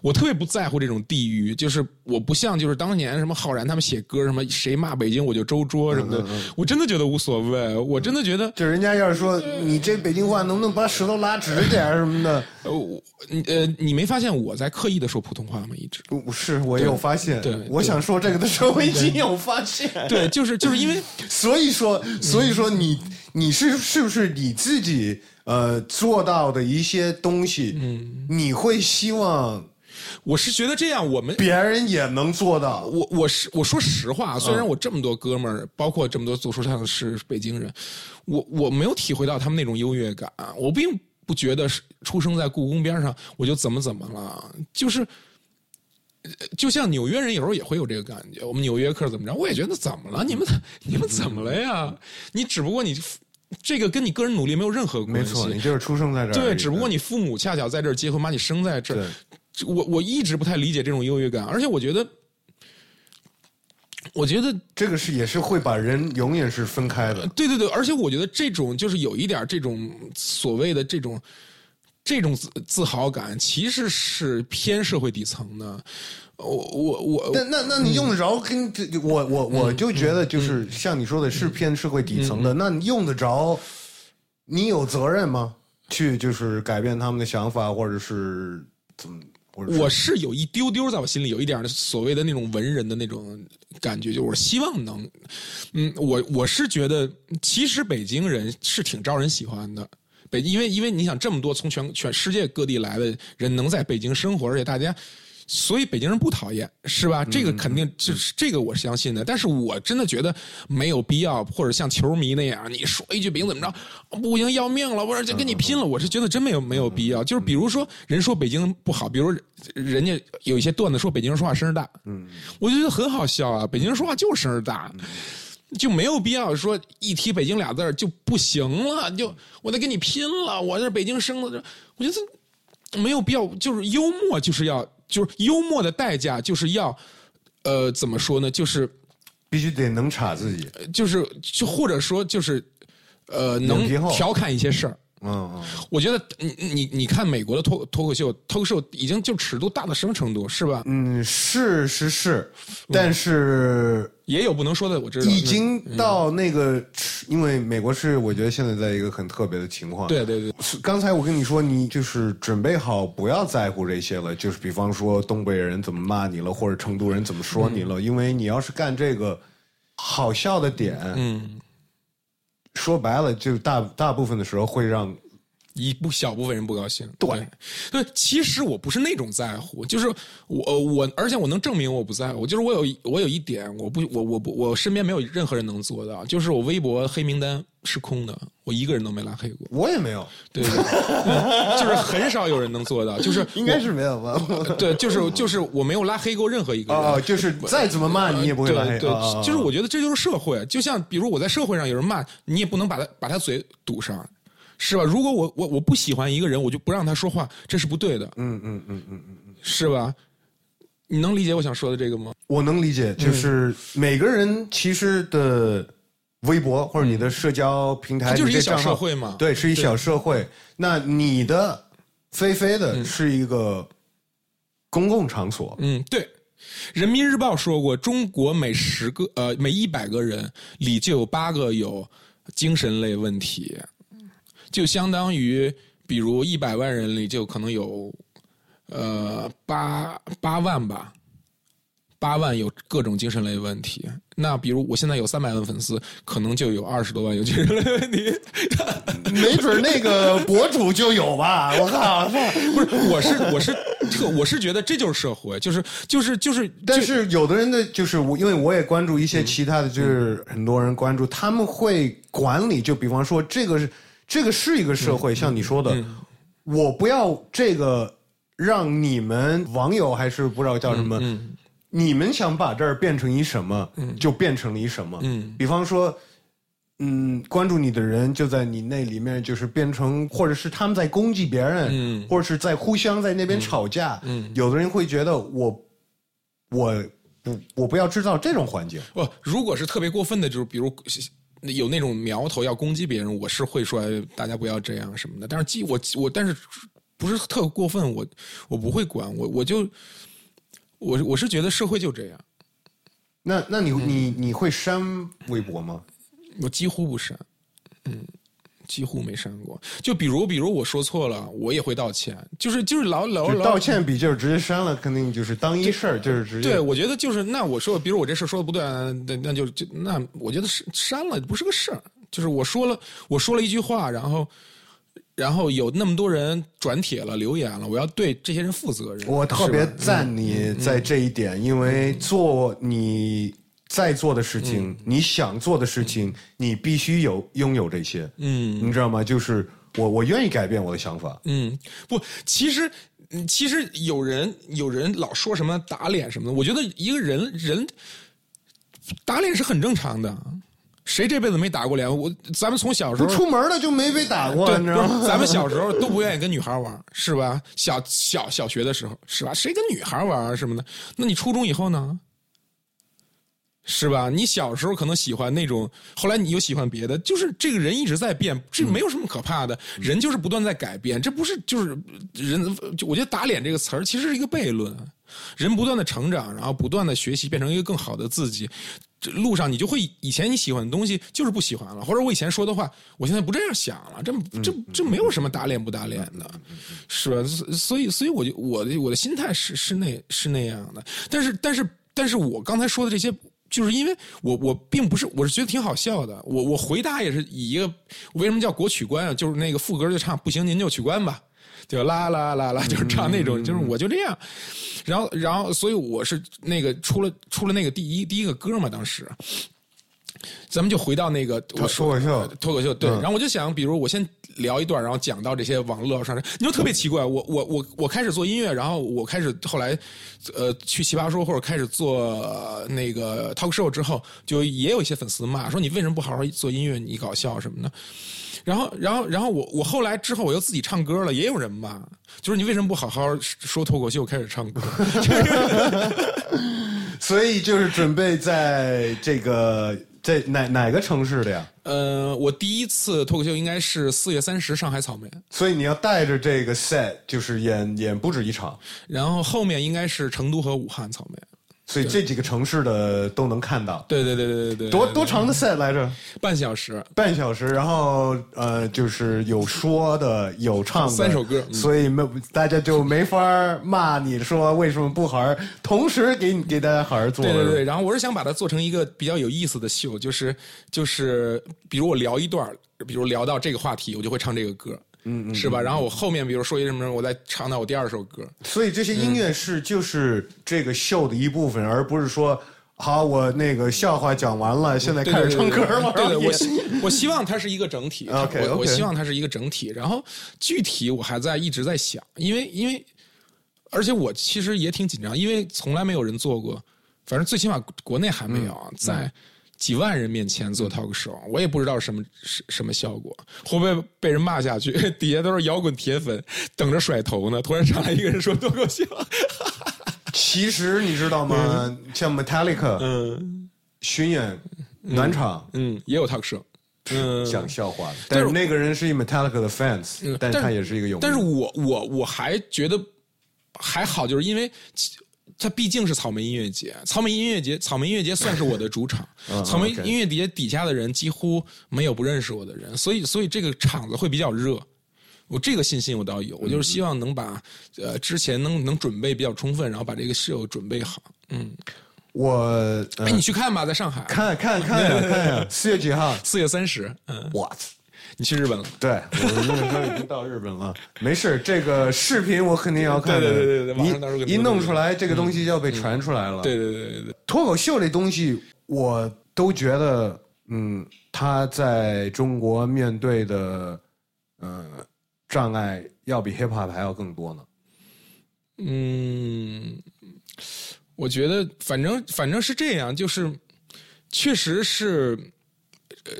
我特别不在乎这种地域，就是我不像就是当年什么浩然他们写歌什么谁骂北京我就周桌什么的，我真的觉得无所谓，我真的觉得就人家要是说你这北京话能不能把舌头拉直点什么的，呃我你呃你没发现我在刻意的说普通话吗？一直。不是我有发现。对我想说这个的时候，我已经有发现。对，就是就是因为 所以说，所以说你你是是不是你自己呃做到的一些东西，嗯，你会希望我是觉得这样，我们别人也能做到？我我是我说实话，嗯虽然我这么多哥们儿，包括这么多做说唱是北京人，我我没有体会到他们那种优越感，我并不觉得是出生在故宫边上我就怎么怎么了，就是。呃就像纽约人有时候也会有这个感觉，我们纽约客怎么着，我也觉得怎么了？你们 你们怎么了呀？你只不过你这个跟你个人努力没有任何关系，没错，你就是出生在这儿。对，只不过你父母恰巧在这儿结婚，把你生在这儿。我我一直不太理解这种优越感，而且我觉得，我觉得这个是也是会把人永远是分开的。对对对，而且我觉得这种就是有一点这种所谓的这种这种自自豪感，其实是偏社会底层的。我我我那那那你用得着跟这我我我就觉得就是像你说的是偏社会底层的，那你用得着？你有责任吗？去就是改变他们的想法，或者是怎么？我是有一丢丢，在我心里有一点所谓的那种文人的那种感觉，就是我希望能，嗯，我我是觉得，其实北京人是挺招人喜欢的。北京，因为因为你想这么多从全全世界各地来的人能在北京生活，而且大家。所以北京人不讨厌，是吧？这个肯定就是这个我是相信的。但是我真的觉得没有必要，或者像球迷那样，你说一句北京怎么着，不行要命了，或者就跟你拼了。我是觉得真没有没有必要。就是比如说，人说北京不好，比如人家有一些段子说北京人说话声儿大，嗯，我觉得很好笑啊。北京人说话就是声儿大。就没有必要说一提北京俩字儿就不行了，就我得跟你拼了。我这北京生的，我觉得没有必要。就是幽默，就是要。就是幽默的代价，就是要，呃，怎么说呢？就是必须得能插自己，就是就或者说就是，呃，能调侃一些事儿。嗯嗯，我觉得你你你看美国的脱脱口秀，脱口秀已经就尺度大到什么程度，是吧？嗯，是是是，但是也有不能说的，我知道。已经到那个，因为美国是我觉得现在在一个很特别的情况。对对对，是刚才我跟你说，你就是准备好不要在乎这些了，就是比方说东北人怎么骂你了，或者成都人怎么说你了，因为你要是干这个好笑的点，嗯，说白了，就大大部分的时候会让一部小部分人不高兴。对对，其实我不是那种在乎，就是我我，而且我能证明我不在乎，就是我有我有一点，我不我我不我身边没有任何人能做到，就是我微博黑名单是空的，我一个人都没拉黑过。我也没有，对，对对就是很少有人能做到，就是 应该是没有吧？对，就是就是我没有拉黑过任何一个人。哦，就是再怎么骂你也不会拉黑。对就是我觉得这就是社会，就像比如我在社会上有人骂你，也不能把他把他嘴堵上，是吧？如果我我我不喜欢一个人，我就不让他说话，这是不对的，嗯嗯嗯嗯嗯嗯，是吧？你能理解我想说的这个吗？我能理解，就是每个人其实的微博或者你的社交平台，它就是一个小社会嘛。对，是一小社会。那你的菲菲嗯。的是一个公共场所，嗯，对。人民日报说过，中国每十个呃每一百个人里就有八个有精神类问题，就相当于比如一百万人里就可能有呃八八万吧，八万有各种精神类问题。那比如我现在有三百万粉丝，可能就有二十多万有精神类问题。没准那个博主就有吧？我靠！不是，我是我是特我是觉得这就是社会，就是就是就是，但是有的人的就是我，因为我也关注一些其他的，就是很多人关注，他们会管理，就比方说这个是这个是一个社会，像你说的，我不要这个让你们网友还是不知道叫什么，你们想把这儿变成一什么，就变成了一什么。嗯比方说，嗯，关注你的人就在你那里面，就是变成，或者是他们在攻击别人，嗯或者是在互相在那边吵架。嗯有的人会觉得我，我不，我不要制造这种环境。不，如果是特别过分的，就是比如有那种苗头要攻击别人，我是会说哎大家不要这样什么的。但是既我我但是不是特过分，我我不会管，我我就我我是觉得社会就这样，那那嗯你你你会删微博吗？我几乎不删，嗯。几乎没删过，就比如，比如我说错了，我也会道歉，就是就是老老老道歉比就是直接删了，肯定就是当一事儿，就是直接。对，我觉得就是那我说，比如我这事说的不对，那那就就那我觉得删删了不是个事儿，就是我说了我说了一句话，然后然后有那么多人转帖了留言了，我要对这些人负责任。我特别赞你在这一点，因为做你在做的事情，你想做的事情，你必须有拥有这些，嗯。你知道吗？就是我我愿意改变我的想法，嗯，不，其实嗯其实有人有人老说什么打脸什么的，我觉得一个人人打脸是很正常的，谁这辈子没打过脸？我咱们从小时候不出门了就没被打过，对，你知道吗？咱们小时候都不愿意跟女孩玩，是吧？小小小学的时候，是吧？谁跟女孩玩啊什么的？那你初中以后呢？是吧？你小时候可能喜欢那种，后来你又喜欢别的，就是这个人一直在变，这没有什么可怕的，人就是不断在改变，这不是就是人？我觉得“打脸”这个词儿其实是一个悖论，人不断的成长，然后不断的学习，变成一个更好的自己。这路上你就会以前你喜欢的东西就是不喜欢了，或者我以前说的话，我现在不这样想了，这这这没有什么打脸不打脸的，是吧？所所以所以我就我的我的心态是是那是那样的，但是但是但是我刚才说的这些。就是因为我我并不是我是觉得挺好笑的，我我回答也是以一个为什么叫国曲关啊？就是那个副歌就唱不行您就取关吧，就啦啦啦啦，就是唱那种，就是我就这样，然后然后所以我是那个出了出了那个第一第一个歌嘛，当时。咱们就回到那个我脱口秀脱口秀对，嗯然后我就想，比如我先聊一段，然后讲到这些网络上，你就特别奇怪，我我我我开始做音乐，然后我开始后来，呃，去奇葩说或者开始做、呃那个 talk show 之后，就也有一些粉丝骂说你为什么不好好做音乐，你搞笑什么的。然后，然后，然后我我后来之后我又自己唱歌了，也有人骂，就是你为什么不好好说脱口秀，开始唱歌？所以就是准备在这个在哪哪个城市的呀？呃，我第一次脱口秀应该是四月三十上海草莓，所以你要带着这个 set，就是演演不止一场，然后后面应该是成都和武汉草莓。所以这几个城市的都能看到。对对对对对对，多多长的 set 来着？半小时，半小时，然后呃，就是有说的，有唱的，三首歌，所以没大家就没法骂你说为什么不好好同时给你给大家好好做。对对对，然后我是想把它做成一个比较有意思的秀，就是就是，比如我聊一段，比如聊到这个话题，我就会唱这个歌。嗯嗯，是吧？然后我后面比如说一什么，我再唱到我第二首歌。所以这些音乐是就是这个秀的一部分，而不是说好我那个笑话讲完了，现在开始唱歌了。对对，我希 我希望它是一个整体。OK，我我希望它是一个整体。然后具体我还在一直在想，因为因为而且我其实也挺紧张，因为从来没有人做过，反正最起码国内还没有啊，在。几万人面前做 talk show，我也不知道什么什什么效果，会不会被人骂下去？底下都是摇滚铁粉，等着甩头呢。突然上来一个人说脱口秀，其实你知道吗？像 Metallica，嗯，巡演暖场，嗯，也有 talk show，嗯，讲笑话的。但是那个人是一 Metallica 的 fans，嗯但他也是一个有。但是我我我还觉得还好，就是因为。它毕竟是草莓音乐节，草莓音乐节，草莓音乐节算是我的主场。草莓音乐节底下的人几乎没有不认识我的人，所以所以这个场子会比较热。我这个信心我倒有，我就是希望能把呃之前能能准备比较充分，然后把这个秀准备好。嗯，我哎，你去看吧，在上海看看看呀 看呀，四月几号？四月三十。嗯，我你去日本了？对，我那个时候已经到日本了。没事，这个视频我肯定要看的。对对对对，一一弄出来，这个东西就要被传出来了。对对对对对，脱口秀这东西，我都觉得，嗯，他在中国面对的，呃，障碍要比 hip hop 还要更多呢。嗯，我觉得反正反正是这样，就是确实是，呃。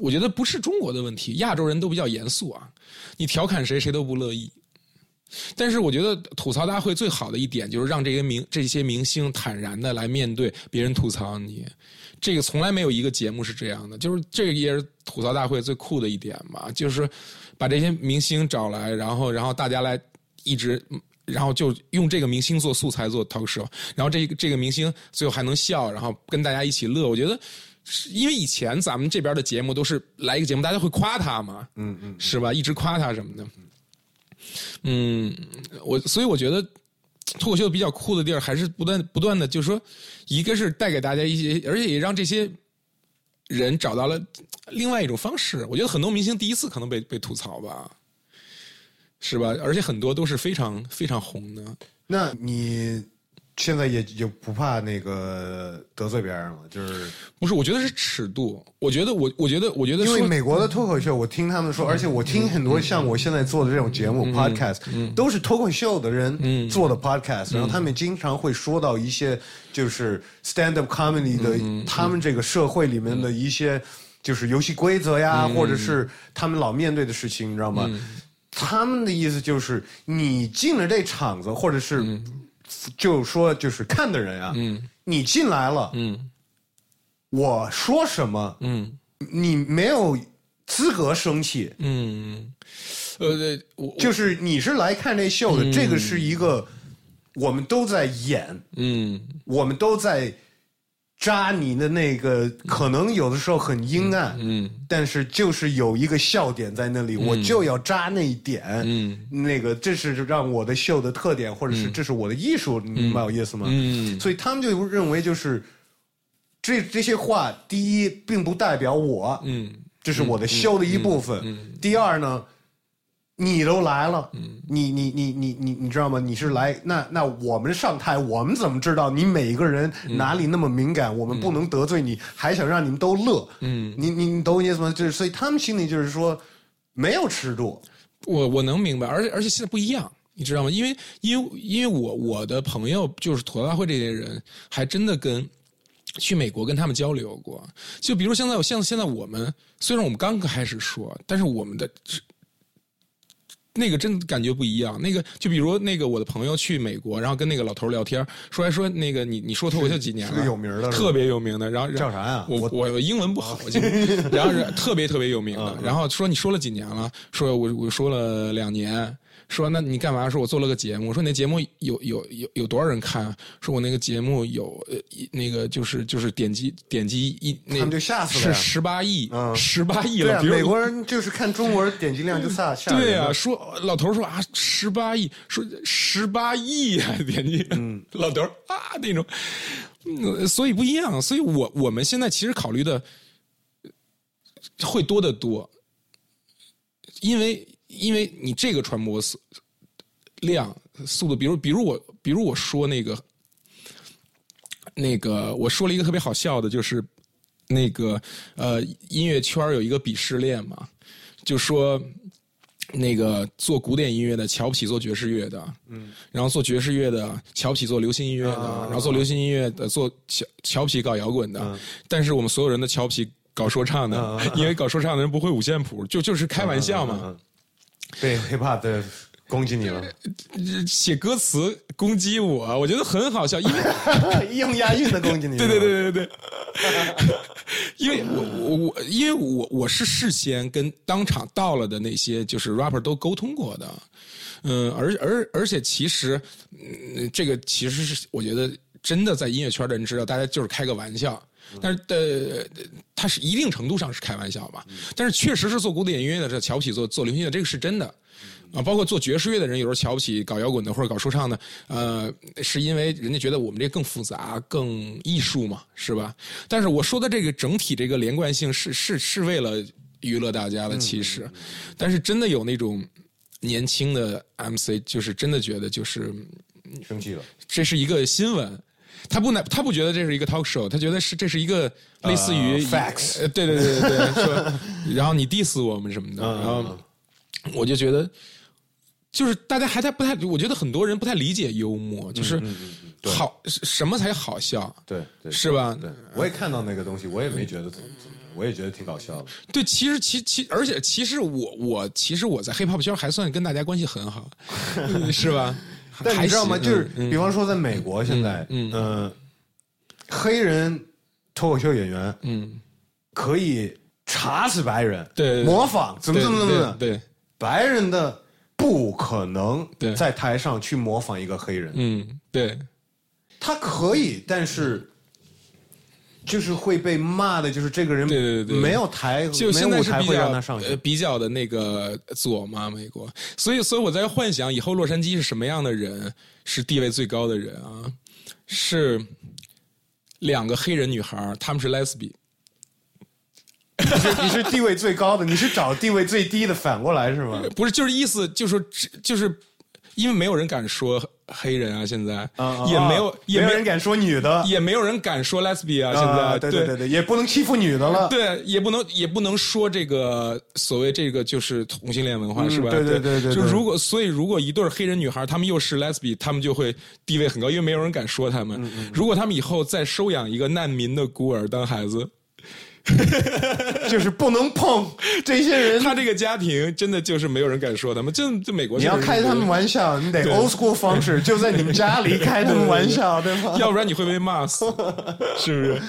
我觉得不是中国的问题，亚洲人都比较严肃啊。你调侃谁，谁都不乐意。但是我觉得吐槽大会最好的一点就是让这些明这些明星坦然的来面对别人吐槽你。这个从来没有一个节目是这样的，就是这个也是吐槽大会最酷的一点嘛，就是把这些明星找来，然后然后大家来一直。然后就用这个明星做素材做 talk show，然后这个这个明星最后还能笑，然后跟大家一起乐。我觉得。因为以前咱们这边的节目都是来一个节目，大家会夸他嘛，嗯嗯，是吧？一直夸他什么的，嗯，我所以我觉得脱口秀比较酷的地儿，还是不断不断的，就是说，一个是带给大家一些，而且也让这些人找到了另外一种方式。我觉得很多明星第一次可能被被吐槽吧，是吧？而且很多都是非常非常红的。那你？现在也也不怕那个得罪别人了，就是不是？我觉得是尺度。我觉得我，我觉得，我觉得，因为美国的脱口秀，我听他们说，而且我听很多像我现在做的这种节目 podcast，都是脱口秀的人做的 podcast，然后他们经常会说到一些就是 stand up comedy 的他们这个社会里面的一些就是游戏规则呀，或者是他们老面对的事情，你知道吗？他们的意思就是，你进了这场子，或者是。就说就是看的人啊，嗯，你进来了，嗯，我说什么，嗯，你没有资格生气，嗯，呃，我就是你是来看这秀的，嗯、这个是一个我们都在演，嗯，我们都在扎你的那个，可能有的时候很阴暗，嗯，但是就是有一个笑点在那里，嗯、我就要扎那一点，嗯，那个这是让我的秀的特点，或者是这是我的艺术，你明白我意思吗？嗯，所以他们就认为就是这这些话，第一并不代表我，嗯，这是我的秀的一部分，嗯，第二呢。你都来了，嗯，你你你你你你知道吗？你是来那那我们上台，我们怎么知道你每个人哪里那么敏感？我们不能得罪你，还想让你们都乐，嗯，你你你懂我意思吗？就是所以他们心里就是说没有尺度，我我能明白，而且而且现在不一样，你知道吗？因为因为因为我我的朋友就是吐槽大会这些人，还真的跟去美国跟他们交流过，就比如现在像现在我们虽然我们刚开始说，但是我们的。那个真感觉不一样。那个就比如那个我的朋友去美国，然后跟那个老头聊天，说来说那个你你说脱口秀几年了？是个有名的特别有名的。然后叫啥呀我我我英文不好，然后是特别特别有名的。然后说你说了几年了？说我我说了两年。说那你干嘛？说我做了个节目。说那节目有有有有多少人看啊？说我那个节目有呃一那个就是就是点击点击一那就吓死了是十八亿嗯十八亿了。对啊，美国人就是看中国人点击量就吓 吓人对啊、说老头说啊，十八亿，说十八亿啊，点击，嗯，老头啊那种，嗯，所以不一样，所以我我们现在其实考虑的会多得多，因为因为你这个传播速量速度，比如比如我比如我说那个那个我说了一个特别好笑的，就是那个呃音乐圈有一个鄙视链嘛，就说那个做古典音乐的瞧不起做爵士乐的，嗯，然后做爵士乐的瞧不起做流行音乐的，啊。然后做流行音乐的做瞧瞧不起搞摇滚的，但是我们所有人都瞧不起搞说唱的，因为搞说唱的人不会五线谱，就就是开玩笑嘛。被 hiphop 的攻击你了，写歌词攻击我，我觉得很好笑，因为 用押韵的攻击你，对对对对对，因为我我我，因为我我是事先跟当场到了的那些就是 rapper 都沟通过的，嗯，而而而且其实，嗯，这个其实是我觉得真的在音乐圈的人知道，大家就是开个玩笑。但是呃，他是一定程度上是开玩笑吧，但是确实是做古典音乐的，这瞧不起做做流行乐，这个是真的。啊，包括做爵士乐的人，有时候瞧不起搞摇滚的或者搞说唱的，呃，是因为人家觉得我们这更复杂、更艺术嘛，是吧？但是我说的这个整体这个连贯性是是是为了娱乐大家的，其实，但是真的有那种年轻的 MC，就是真的觉得就是生气了，这是一个新闻。他不难，他不觉得这是一个 talk show，他觉得是这是一个类似于、呃 facts 呃对对对对对，说，然后你 diss 我们什么的，嗯然后我就觉得，就是大家还在不太，我觉得很多人不太理解幽默，就是对好什么才好笑，对对是吧？对，我也看到那个东西，我也没觉得怎么怎么，我也觉得挺搞笑的。对，其实其其，而且其实我我其实我在 hiphop 圈还算跟大家关系很好，是吧？还但你知道吗？就是嗯比方说，在美国现在，嗯嗯，黑人脱口秀演员嗯，可以查死白人，对模仿怎么怎么怎么，对对，白人的不可能对在台上去模仿一个黑人，嗯对。他可以，但是。就是会被骂的，就是这个人对对对没有台，就现在是比较。比较的那个左嘛，美国，所以所以我在幻想以后洛杉矶是什么样的人，是地位最高的人啊，是两个黑人女孩，她们是 lesbian，你是你是地位最高的，你是找地位最低的反过来是吗？不是就是意思就是说就是因为没有人敢说黑人啊，现在、啊也没有、啊也没人敢说女的，也没有人敢说 lesbian 啊，现在、啊对对。对对，也不能欺负女的了。对，也不能也不能说这个所谓这个就是同性恋文化、是吧？嗯对对对对对就如果所以如果一对儿黑人女孩，她们又是 lesbian，她们就会地位很高，因为没有人敢说她们。嗯。如果她们以后再收养一个难民的孤儿当孩子，就是不能碰这些人。他这个家庭真的就是没有人敢说他们。就就美国你要开他们玩笑，你得 old school 方式，就在你们家里开他们玩笑，对吗？要不然你会被骂死，是不是？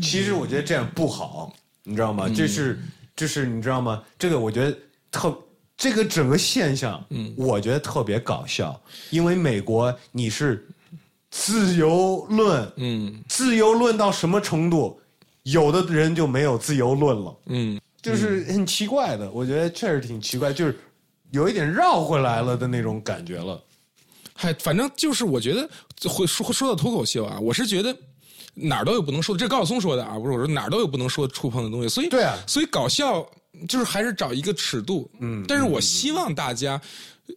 其实我觉得这样不好，你知道吗？这是这是你知道吗？这个我觉得特这个整个现象，嗯，我觉得特别搞笑，因为美国你是自由论，嗯自由论到什么程度，有的人就没有自由论了。嗯，就是很奇怪的，我觉得确实挺奇怪，就是有一点绕回来了的那种感觉了。嗨，反正就是我觉得会说说到脱口秀啊，我是觉得。哪儿都有不能说的，这是高晓松说的啊，不是我说哪儿都有不能说触碰的东西，所以对啊所以搞笑就是还是找一个尺度，嗯，但是我希望大家，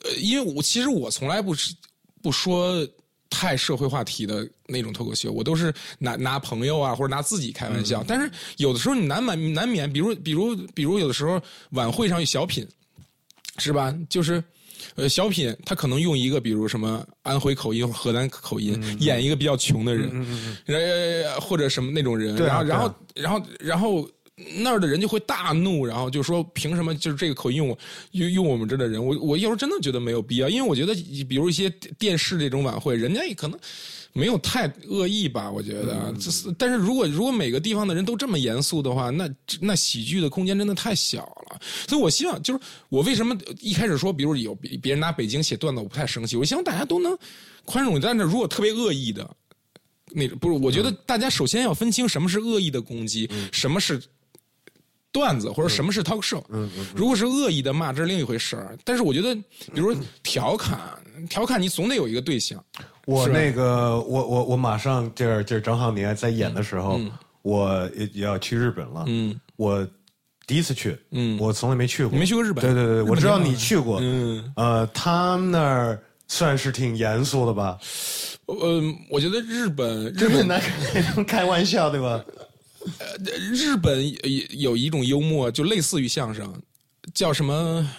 呃，因为我其实我从来不是不说太社会话题的那种脱口秀，我都是拿拿朋友啊或者拿自己开玩笑，但是有的时候你难免难免，比如比如比如有的时候晚会上有小品，是吧？就是。呃，小品他可能用一个，比如什么安徽口音或河南口音，演一个比较穷的人，呃，或者什么那种人，然后然后然后然后那儿的人就会大怒，然后就说凭什么就是这个口音用我用用我们这儿的人？我我有时候真的觉得没有必要，因为我觉得比如一些电视这种晚会，人家也可能没有太恶意吧，我觉得。这是但是如果如果每个地方的人都这么严肃的话，那那喜剧的空间真的太小了。所以我希望就是我为什么一开始说，比如有别别人拿北京写段子，我不太生气。我希望大家都能宽容，但是如果特别恶意的。那不是，我觉得大家首先要分清什么是恶意的攻击，什么是段子，或者什么是 talk show。如果是恶意的骂，这是另一回事儿。但是我觉得，比如调侃，调侃你总得有一个对象。我那个，我我我马上这这正好你还在演的时候，我也要去日本了。嗯，我第一次去，嗯，我从来没去过，没去过日本。对对对，我知道你去过。嗯，呃，他们那儿算是挺严肃的吧？呃，我觉得日本日本那开玩笑对吧？呃，日本有有一种幽默，就类似于相声，叫什么？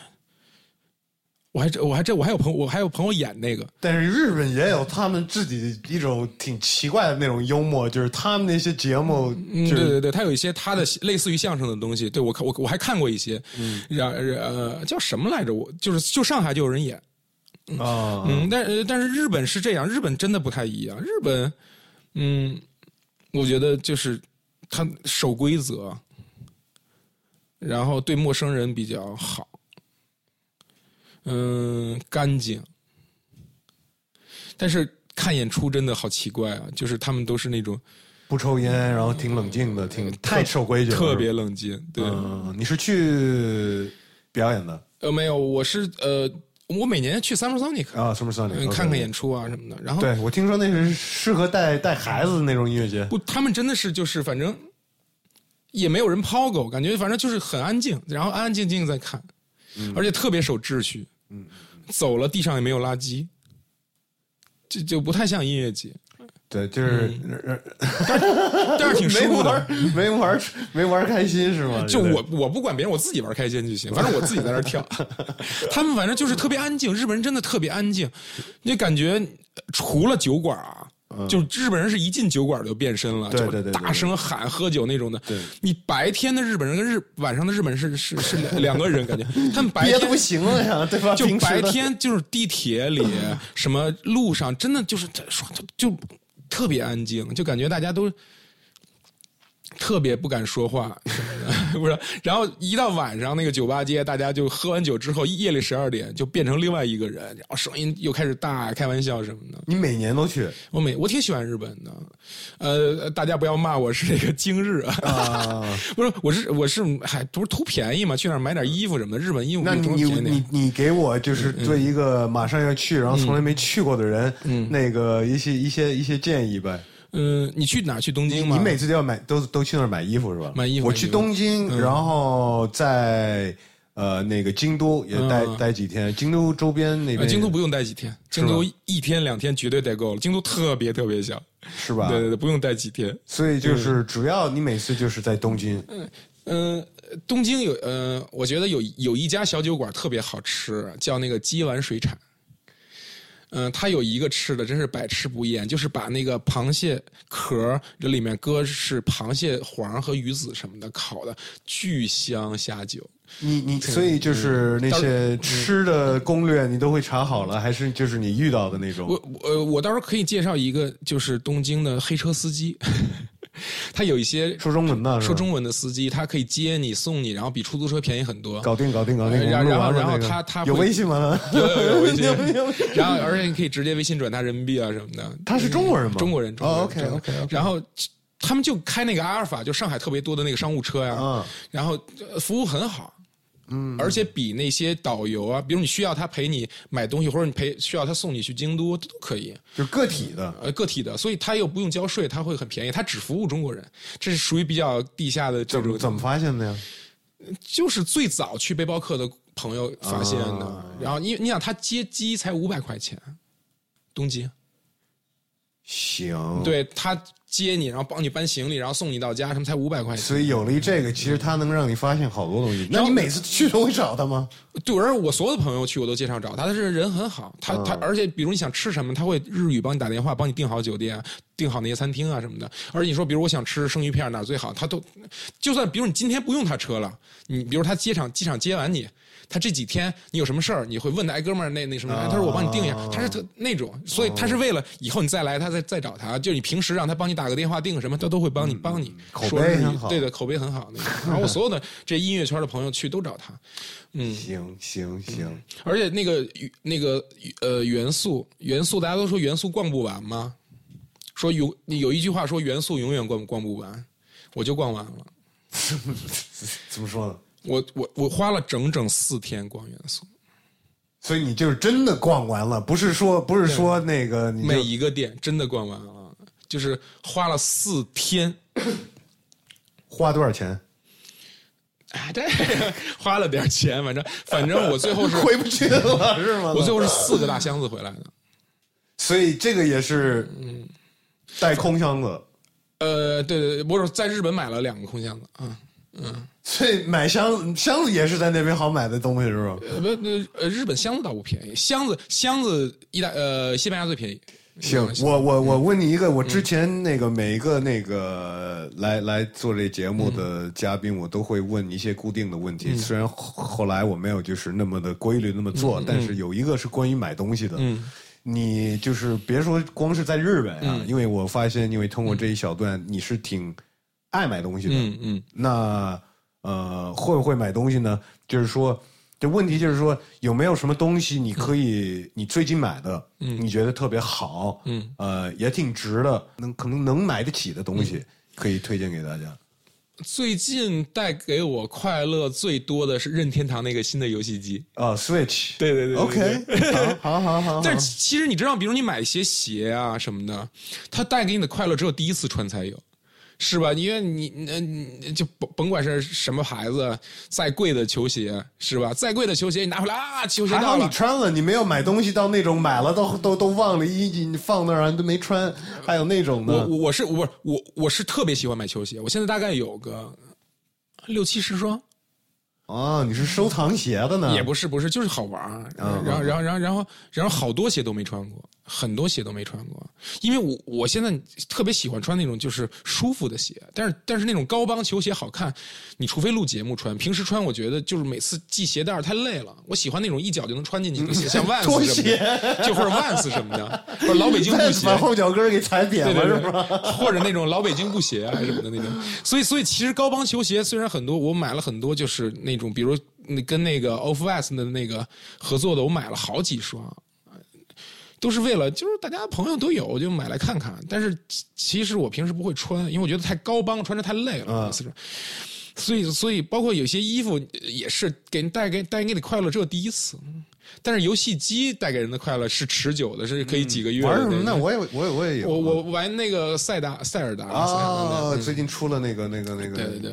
我还这我还这我还有朋友我还有朋友演那个，但是日本也有他们自己一种挺奇怪的那种幽默，就是他们那些节目，对对对，他有一些他的类似于相声的东西，对我看我我还看过一些，然呃叫什么来着？我就是就上海就有人演。啊，嗯，但但是日本是这样，日本真的不太一样。日本，嗯，我觉得就是他守规则，然后对陌生人比较好，嗯，干净。但是看演出真的好奇怪啊，就是他们都是那种不抽烟，然后挺冷静的，挺太守规矩，特别冷静。对，你是去表演的？呃，没有，我是呃。我每年去 Summer Sonic 啊，Summer Sonic 看看演出啊什么的。然后对我听说那是适合带带孩子的那种音乐节。不，他们真的是就是反正也没有人抛狗，感觉反正就是很安静，然后安安静静在看，而且特别守秩序。嗯，走了地上也没有垃圾，就就不太像音乐节。对，就是，但是挺舒服的，没玩没玩开心是吗？就我我不管别人，我自己玩开心就行，反正我自己在那跳。他们反正就是特别安静，日本人真的特别安静，你感觉除了酒馆啊，就日本人是一进酒馆就变身了，就大声喊喝酒那种的。对，你白天的日本人跟日晚上的日本人是是是两个人，感觉 他们白天不行了呀，对吧？就白天就是地铁里什么路上，真的就是说就。特别安静，就感觉大家都特别不敢说话，不是？然后一到晚上，那个酒吧街，大家就喝完酒之后，夜里十二点就变成另外一个人，然后声音又开始大，开玩笑什么的。你每年都去？我每我挺喜欢日本的，呃，大家不要骂我是这个 精日啊，不是，我是我是还不是图便宜嘛？去那儿买点衣服什么的，日本衣服那你你你你给我就是对一个马上要去，然后从来没去过的人，那个一些一些一些建议呗。嗯，你去哪？去东京吗？你每次都要买，都都去那儿买衣服是吧？买衣服。我去东京，然后在呃那个京都也待待几天。京都周边那边，京都不用待几天，京都一天两天绝对待够了。京都特别特别小，是吧？对对对，不用待几天。所以就是主要你每次就是在东京。嗯嗯，东京有呃，我觉得有有一家小酒馆特别好吃，叫那个鸡丸水产。嗯，他有一个吃的真是百吃不厌，就是把那个螃蟹壳这里面搁是螃蟹黄和鱼子什么的烤的，巨香下酒。你你所以就是那些吃的攻略你都会查好了，还是就是你遇到的那种？我我我到时候可以介绍一个，就是东京的黑车司机。他有一些说中文的，说中文的司机，他可以接你送你，然后比出租车便宜很多。搞定，搞定，搞定。然后，然后他他有微信吗？有有微信。然后，而且你可以直接微信转他人民币啊什么的。他是中国人吗？中国人。哦，OK OK。然后他们就开那个阿尔法，就上海特别多的那个商务车呀。嗯。然后服务很好。嗯，而且比那些导游啊，比如你需要他陪你买东西，或者你陪需要他送你去京都，都可以，就是个体的，呃，个体的，所以他又不用交税，他会很便宜，他只服务中国人，这是属于比较地下的这种。怎么发现的呀？就是最早去背包客的朋友发现的，然后因为你想他接机才五百块钱，东京。行，，对他接你，然后帮你搬行李，然后送你到家，什么才五百块钱。所以有了一这个，其实他能让你发现好多东西。那你每次去都会找他吗？对，而我所有的朋友去，我都介绍找他，他是人很好，他他而且比如你想吃什么，他会日语帮你打电话，帮你订好酒店，订好那些餐厅啊什么的。而你说，比如我想吃生鱼片哪最好，他都就算比如你今天不用他车了，你比如他机场机场接完你。他这几天你有什么事儿，你会问他，哎，哥们儿，那那什么？哎他说我帮你定一下，他是特那种，所以他是为了以后你再来，他再再找他，就你平时让他帮你打个电话订个什么，他都会帮你帮你。口碑很好对的，口碑很好。然后我所有的这音乐圈的朋友去都找他，嗯，行行行，而且那个那个呃元素元素，大家都说元素逛不完吗？说有有一句话说元素永远逛逛不完，我就逛完了。怎么说呢？我我我花了整整四天逛元素，所以你就是真的逛完了，不是说不是说那个你每一个店真的逛完了，就是花了四天。花多少钱？哎，这 花了点钱，反正反正我最后是 回不去了是吗？我最后是四个大箱子回来的。所以这个也是嗯带空箱子，呃，对对对，我是在日本买了两个空箱子啊。所以买箱箱子也是在那边好买的东西是吧？呃不呃呃，日本箱子倒不便宜，箱子箱子意大呃西班牙最便宜。行，我我我问你一个，我之前那个每一个那个来来做这节目的嘉宾，我都会问一些固定的问题。虽然后后来我没有就是那么的规律那么做，但是有一个是关于买东西的。你就是别说光是在日本啊，因为我发现，因为通过这一小段，你是挺爱买东西的。嗯嗯那呃，会不会买东西呢？就是说，这问题就是说，有没有什么东西你可以，你最近买的，嗯，你觉得特别好，嗯，呃，也挺值的，能可能能买得起的东西，可以推荐给大家。最近带给我快乐最多的是任天堂那个新的游戏机。啊，Switch，对对对对 OK，好好好。但是其实你知道，比如你买一些鞋啊什么的，它带给你的快乐只有第一次穿才有。是吧？因为你那你就甭甭管是什么牌子，再贵的球鞋是吧？再贵的球鞋你拿回来啊，球鞋还好到了，你穿了，你没有买东西到那种买了都都都忘了一你放那儿都没穿，还有那种的我我是我我我是特别喜欢买球鞋，我现在大概有个六七十双，啊，你是收藏鞋的呢？也不是不是，就是好玩儿。然后然后然后然后然后好多鞋都没穿过，很多鞋都没穿过，因为我我现在特别喜欢穿那种就是舒服的鞋，但是但是那种高帮球鞋好看，你除非录节目穿，平时穿我觉得就是每次系鞋带太累了，我喜欢那种一脚就能穿进去的鞋，像万拖斯什么的，就或者万斯什么的，或者老北京布鞋，把后脚跟给踩扁了是吧？，或者那种老北京布鞋啊什么的那种。所以，所以其实高帮球鞋虽然很多，我买了很多，就是那种比如那跟那个 Off White 的那个合作的，我买了好几双。都是为了，就是大家朋友都有，就买来看看。但是其其实我平时不会穿，因为我觉得太高帮，穿着太累了。所以所以包括有些衣服也是给人带给带给你快乐，只有第一次。但是游戏机带给人的快乐是持久的，是可以几个月的。玩什么呢？我也我也我也有。我我玩那个塞达塞尔达最近出了那个那个那个，对对对，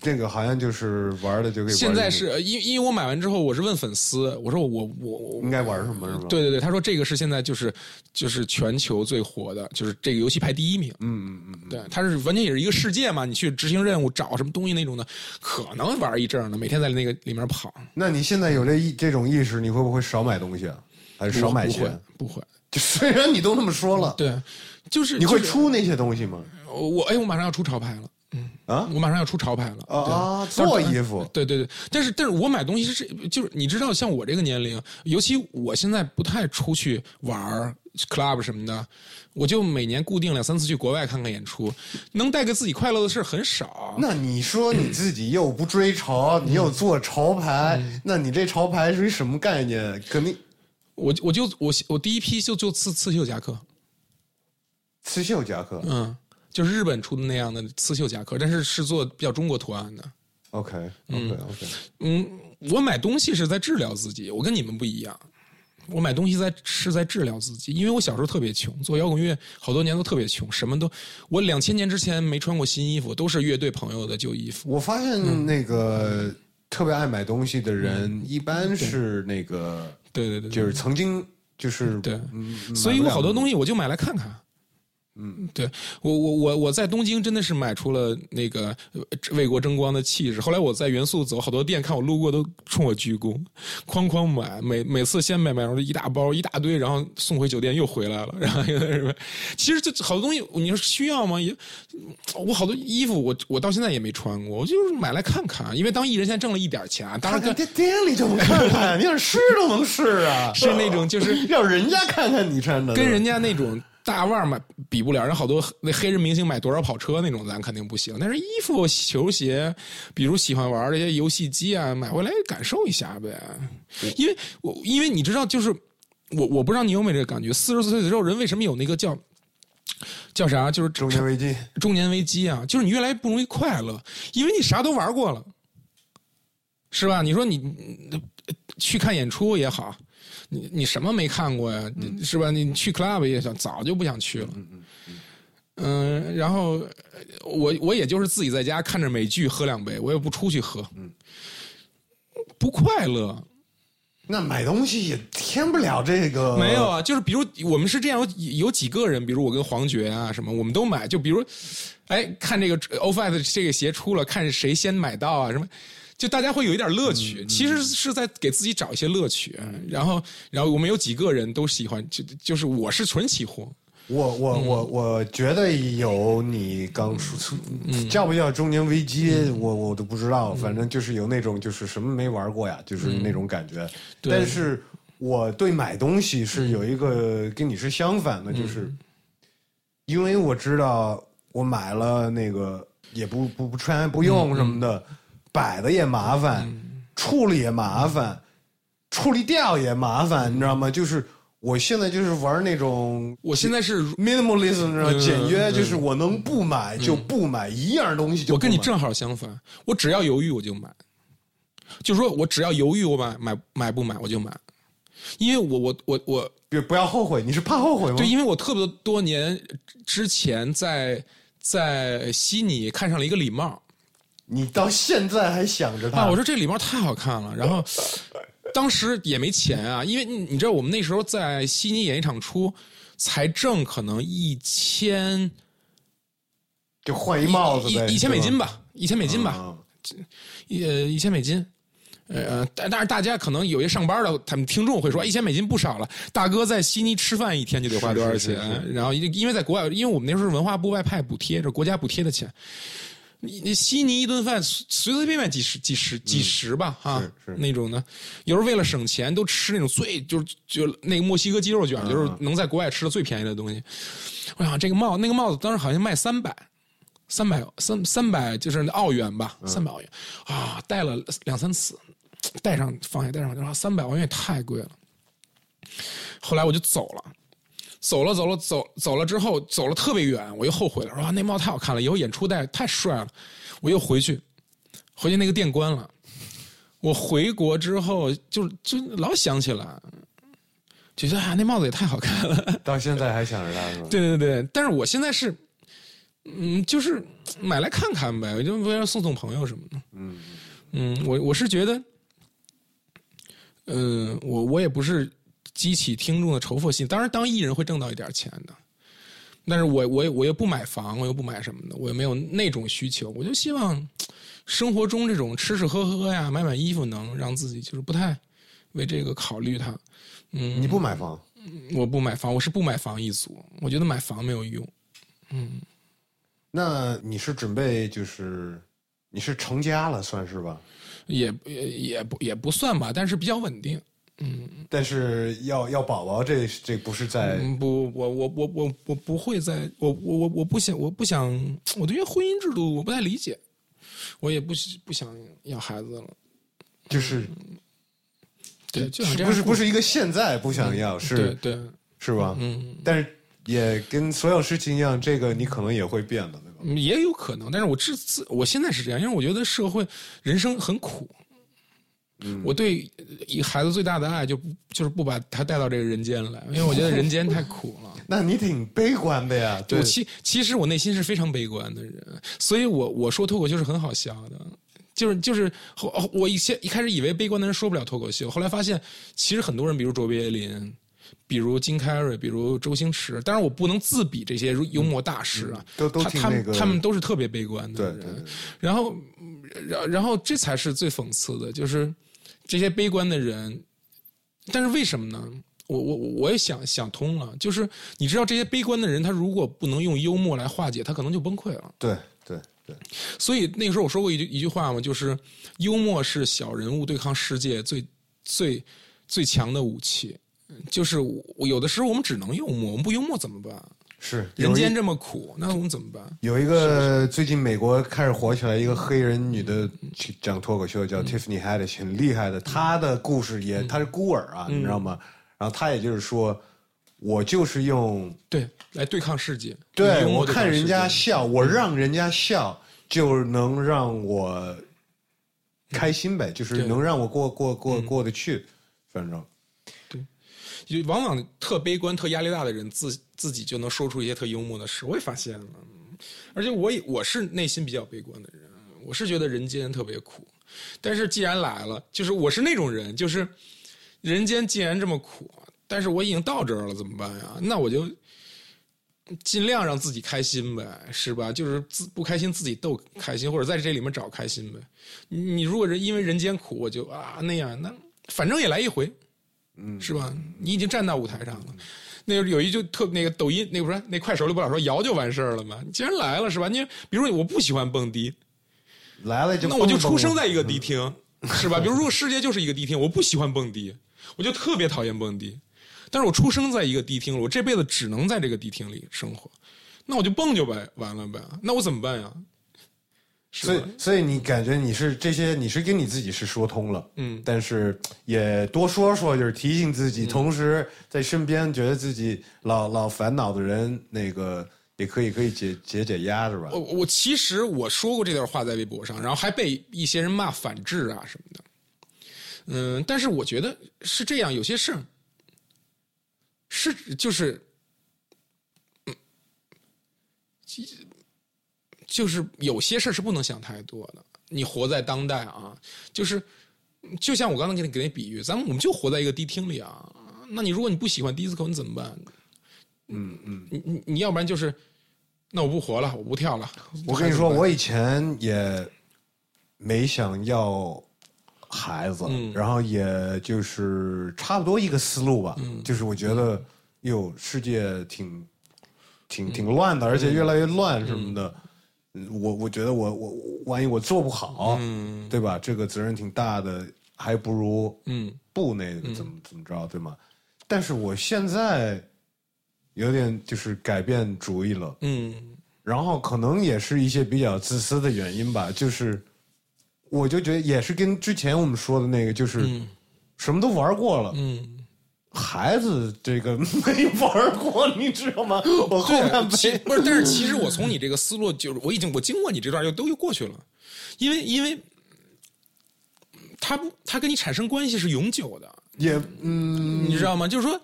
这个好像就是玩的就给玩现在是因因为我买完之后，我是问粉丝，我说我我我应该玩什么是吗？对对对，他说这个是现在就是就是全球最火的，就是这个游戏排第一名。嗯嗯嗯，对，它是完全也是一个世界嘛，你去执行任务找什么东西那种的，可能玩一阵儿呢，每天在那个里面跑。那你现在有这意这种意识，你会不会少买东西啊？还是少买钱？不会，就虽然你都那么说了，对，就是你会出那些东西吗？我我哎，我马上要出潮牌了。啊我马上要出潮牌了啊啊！做衣服对对对，但是但是我买东西是这，就是你知道，像我这个年龄，尤其我现在不太出去玩儿 club 什么的，我就每年固定两三次去国外看看演出，能带给自己快乐的事很少。那你说你自己又不追潮，你又做潮牌，嗯那你这潮牌是一什么概念？肯定我我就我我第一批就就刺刺绣夹克，刺绣夹克。嗯，就是日本出的那样的刺绣夹克，但是是做比较中国图案的。OK OK OK，嗯，我买东西是在治疗自己，我跟你们不一样。我买东西在是在治疗自己，因为我小时候特别穷，做摇滚乐好多年都特别穷，什么都我两千年之前没穿过新衣服，都是乐队朋友的旧衣服。我发现那个特别爱买东西的人，一般是那个对。对对，就是曾经就是对。嗯所以我好多东西西我就买来看看，嗯，对我我我我在东京真的是买出了那个呃为国争光的气势。后来我在元素走好多店，看我路过都冲我鞠躬，哐哐买，每每次先买买上一大包一大堆，然后送回酒店又回来了，然后又什么，其实这好多东西你说需要吗？也我好多衣服我我到现在也没穿过，我就是买来看看，因为当艺人现在挣了一点钱，当然跟看店店里就能看看，你想试都能试啊，是那种就是 让人家看看你穿的，跟人家那种大腕儿买比不了，人好多那黑人明星买多少跑车那种，咱肯定不行。但是衣服、球鞋，比如喜欢玩这些游戏机啊，买回来感受一下呗。因为我因为你知道，就是我我不知道你有没有这个感觉，四十岁之后人为什么有那个叫叫啥，就是中年危机。中年危机啊，就是你越来越不容易快乐，因为你啥都玩过了，是吧？你说你你去看演出也好，你你什么没看过呀？是吧？你去 club 也想，早就不想去了。嗯，然后呃我我也就是自己在家看着美剧喝两杯，我也不出去喝，嗯不快乐。那买东西也添不了这个，没有啊，就是比如我们是这样，有有几个人，比如我跟黄觉啊什么，我们都买。就比如，哎，看这个 o f f i c e 这个鞋出了，看谁先买到啊什么，就大家会有一点乐趣。其实是在给自己找一些乐趣。然后，然后我们有几个人都喜欢，就就是我是纯起货。我我我我觉得有你刚说，叫不叫中年危机，我我都不知道，反正就是有那种就是什么没玩过呀，就是那种感觉。但是我对买东西是有一个跟你是相反的，就是因为我知道我买了那个也不不不穿不用什么的，摆的也麻烦，处理也麻烦，处理掉也麻烦，你知道吗？就是我现在就是玩那种我现在是 minimalism，你知道吗？嗯简约，就是我能不买就不买，一样东西就我跟你正好相反，我只要犹豫我就买，就说我只要犹豫我买买买不买我就买，因为我我我我别不要后悔，你是怕后悔吗？对，因为我特别多年之前在在悉尼看上了一个礼帽你到现在还想着他，啊，我说这礼帽太好看了，然后 当时也没钱啊，因为你你知道我们那时候在悉尼演一场出，才挣可能一千就换一帽子呗，一一千美金吧，一千美金吧，呃一千美金。呃，但但是大家可能有些上班的，他们听众会说一千美金不少了。大哥在悉尼吃饭一天就得花多少钱？是是是然后因因为在国外，因为我们那时候是文化部外派补贴，这国家补贴的钱。你你悉尼一顿饭随随随便便几十几十几十吧，啊嗯是是那种的。有时候为了省钱，都吃那种最就是就那个墨西哥鸡肉卷，就是能在国外吃的最便宜的东西。我想这个帽那个帽子当时好像卖三百，三百三三百就是澳元吧，三百澳元啊，戴了两三次，戴上放下戴上，然后三百澳元也太贵了。后来我就走了，走了走了走走了之后走了特别远，我又后悔了，说啊那帽太好看了，以后演出戴太帅了，我又回去，回去那个店关了。我回国之后就就老想起来，就觉得啊那帽子也太好看了。到现在还想着它？对对对，但是我现在是，嗯，就是买来看看呗，我就为了送送朋友什么的。嗯嗯，我我是觉得，嗯、我我也不是激起听众的仇富心，当然当艺人会挣到一点钱的，但是我我我又不买房，我又不买什么的，我又没有那种需求，我就希望生活中这种吃吃喝喝呀，买买衣服，能让自己就是不太为这个考虑它。嗯，你不买房，我不买房，我是不买房一族，我觉得买房没有用。嗯那你是准备就是你是成家了算是吧？也也也不也不算吧，但是比较稳定。但是要要宝宝，这这不是在嗯，不，我我我我我不会在，我我我我不想，我不想，我对于婚姻制度我不太理解，我也不不想要孩子了。就是对，就想这样不是不是一个现在不想要，对是对，是吧？嗯，但是也跟所有事情一样，这个你可能也会变的，对吧？嗯也有可能，但是我自自我现在是这样，因为我觉得社会人生很苦。嗯我对一孩子最大的爱就不就是不把他带到这个人间来，因为我觉得人间太苦了。那你挺悲观的呀，对我，其其实我内心是非常悲观的人，所以我我说脱口秀是很好笑的，就是就是我我以前一开始以为悲观的人说不了脱口秀，后来发现其实很多人，比如卓别林，比如金凯瑞，比如周星驰，当然我不能自比这些幽默大师啊，都都他他们挺那个他们都是特别悲观的人。对对对然后，然然后这才是最讽刺的，就是这些悲观的人，但是为什么呢？我我我也想想通了，就是你知道这些悲观的人，他如果不能用幽默来化解，他可能就崩溃了。对对对，所以那个时候我说过一句一句话嘛，就是幽默是小人物对抗世界最最最强的武器。就是我有的时候我们只能幽默，我们不幽默怎么办？是人间这么苦，那我们怎么办？有一个最近美国开始火起来一个黑人女的去讲脱口秀，叫 Tiffany Haddish，很厉害的。她的故事也，她是孤儿啊，你知道吗？然后她也就是说，我就是用对，来对抗世界。对我看人家笑，我让人家笑，就能让我开心呗，就是能让我过过过过得去，反正就往往特悲观、特压力大的人，自自己就能说出一些特幽默的事。我也发现了，而且我也我是内心比较悲观的人，我是觉得人间特别苦。但是既然来了，就是我是那种人，就是人间既然这么苦，但是我已经到这儿了，怎么办呀？那我就尽量让自己开心呗，是吧？就是自不开心自己逗开心，或者在这里面找开心呗。你你如果人因为人间苦，我就啊那样，那反正也来一回，嗯，是吧？你已经站到舞台上了。那有一就特那个抖音那个不是那快手里不老说摇就完事儿了吗？你既然来了是吧？你比如说我不喜欢蹦迪，来了就那我就出生在一个迪厅，是吧？比如如果世界就是一个迪厅，我不喜欢蹦迪，我就特别讨厌蹦迪。但是我出生在一个迪厅了，我这辈子只能在这个迪厅里生活，那我就蹦就完完了呗。那我怎么办呀？是所以，所以你感觉你是这些，你是跟你自己是说通了，嗯，但是也多说说，就是提醒自己，同时在身边觉得自己老老烦恼的人，那个也可以可以解解解压，是吧？我我其实我说过这段话在微博上，然后还被一些人骂反制啊什么的。嗯，但是我觉得是这样，有些事儿是就是，嗯，其就是有些事儿是不能想太多的。你活在当代啊，就是就像我刚才给你给那比喻，咱们我们就活在一个迪厅里啊。那你如果你不喜欢迪斯科，你怎么办？嗯嗯，你你你要不然就是，那我不活了，我不跳了。我跟你说，我以前也没想要孩子，嗯然后也就是差不多一个思路吧，嗯就是我觉得哟，世界挺嗯挺挺乱的，而且越来越乱什么的。嗯我我觉得我我我万一我做不好，嗯。对吧？这个责任挺大的，还不如嗯。不那个怎么怎么着，对吗？但是我现在有点就是改变主意了，嗯。然后可能也是一些比较自私的原因吧，就是我就觉得也是跟之前我们说的那个，就是嗯。什么都玩过了，嗯，孩子这个没玩过，你知道吗？我后面被其不是，但是其实我从你这个思路，就是我已经我经过你这段又都又过去了，因为因为他不他跟你产生关系是永久的，也嗯你知道吗？就是说，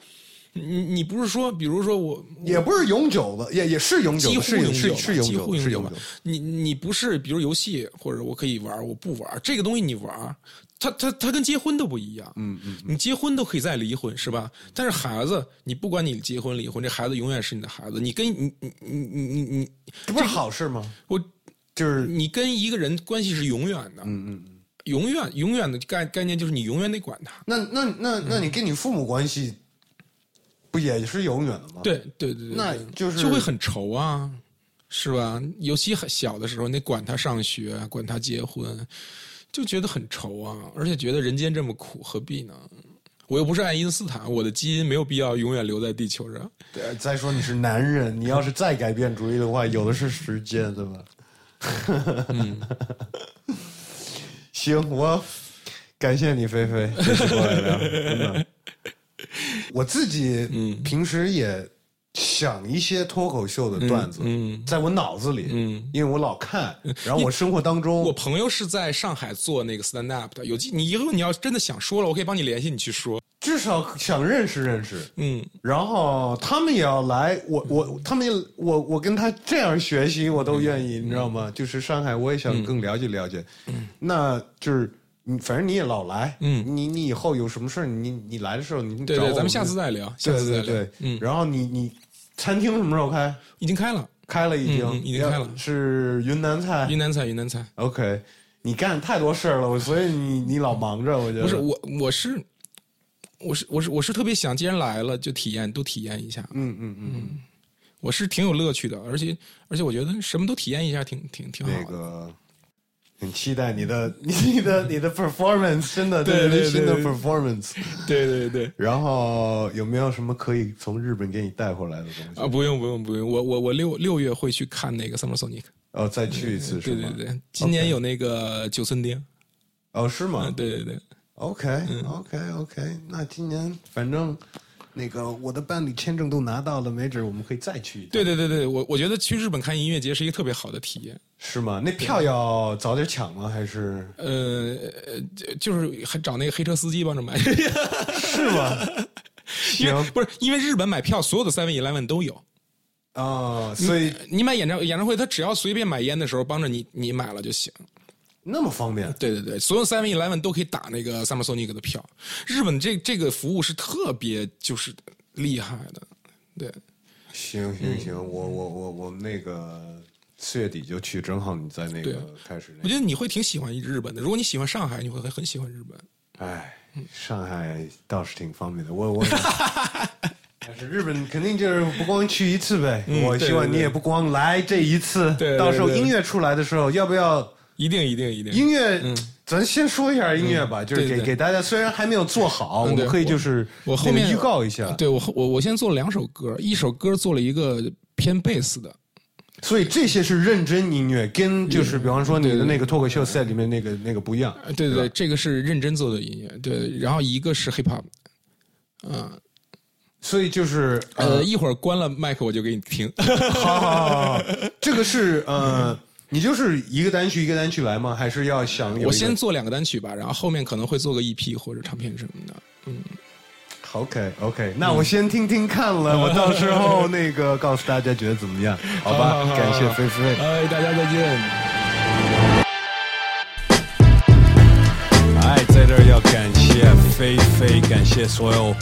你你不是说，比如说我也不是永久的，也也是永久的，几乎是永久，是是永几乎久，是永久的。。你你不是比如游戏或者我可以玩，我不玩这个东西你玩，它它它跟结婚都不一样。嗯嗯，你结婚都可以再离婚是吧？但是孩子，你不管你结婚离婚，这孩子永远是你的孩子。你跟你你你你你你，这不是好事吗？我就是你跟一个人关系是永远的，嗯嗯嗯。永远永远的概概念就是你永远得管他。那那那那你跟你父母关系不也是永远的吗？，对对对对，那就是就会很愁啊，是吧？尤其很小的时候，你得管他上学，管他结婚，就觉得很愁啊，而且觉得人间这么苦，何必呢？我又不是爱因斯坦，我的基因没有必要永远留在地球上。对，再说你是男人，你要是再改变主意的话，有的是时间，对吧？嗯 行，我感谢你，菲菲，这次过来聊，真的。我自己嗯平时也想一些脱口秀的段子，嗯在我脑子里，嗯，因为我老看，然后我生活当中，我朋友是在上海做那个 stand up 的，有机你以后你要真的想说了，我可以帮你联系你去说。至少想认识认识。嗯然后他们也要来，我我他们也我我跟他这样学习，我都愿意，你知道吗？就是上海，我也想更了解了解。那就是你反正你也老来，嗯你你以后有什么事儿，你你来的时候你对对，咱们下次再聊，下对次再聊。对对，嗯，然后你你餐厅什么时候开？已经开了开了已经，已经开了是云南菜。云南菜，云南菜。OK，你干太多事儿了，我所以你你老忙着，我觉得不是我，我是我是我是我是特别想，既然来了就体验，都体验一下。嗯嗯嗯，我是挺有乐趣的，而且而且我觉得什么都体验一下挺，挺挺好的。那个很期待你的 你的你的 performance，真的对对对新的 performance。对对对。然后有没有什么可以从日本给你带回来的东西？啊，不用不用不用，我我我六六月会去看那个 Summer Sonic，哦，再去一次是吗？对对对，今年有那个九寸钉，哦，是吗嗯，？对对对，OK OK OK，那今年反正那个我的伴侣签证都拿到了，没准我们可以再去一趟。对对对对，我我觉得去日本看音乐节是一个特别好的体验。是吗？那票要早点抢吗？还是呃，呃就是还找那个黑车司机帮着买，是吗？因为行不是因为日本买票所有的 Seven Eleven 都有，啊，所以你买演唱演唱会，他只要随便买烟的时候帮着你，你买了就行。那么方便。对对对，所有 Seven Eleven 都可以打那个 Summer Sonic 的票。日本这这个服务是特别就是厉害的，对。行行行，我我我我那个四月底就去，正好你在那个开始那我觉得你会挺喜欢日本的。如果你喜欢上海，你会很很喜欢日本。哎，上海倒是挺方便的，我我。但是日本肯定就是不光去一次呗，我希望你也不光来这一次，对对到时候音乐出来的时候，要不要一定一定一定。音乐？咱先说一下音乐吧，就是给给大家，虽然还没有做好，我们可以就是我后面预告一下。对我后我我先做了两首歌，一首歌做了一个偏贝斯的，所以这些是认真音乐，跟就是比方说你的那个脱口秀赛里面那个那个不一样。呃对对对，这个是认真做的音乐，对。然后一个是 hip hop，嗯所以就是呃，一会儿关了麦克我就给你听。好好好好，这个是呃，你就是一个单曲一个单曲来吗？还是要想我先做两个单曲吧，然后后面可能会做个 EP 或者唱片什么的。嗯 OK OK，那我先听听看了，我到时候那个告诉大家觉得怎么样，好吧？好好好感谢菲菲。哎，大家再见。哎，在这儿要感谢菲菲，感谢所有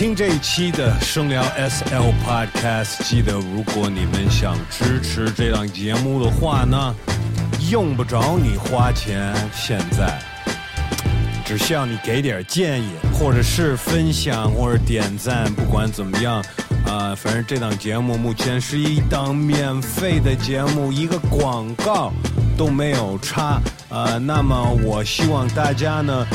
听这一期的声聊 SL Podcast。记得，如果你们想支持这档节目的话呢，用不着你花钱，现在。只需要你给点建议，或者是分享，或者点赞，不管怎么样，啊、反正这档节目目前是一档免费的节目，一个广告都没有插，啊，那么我希望大家呢，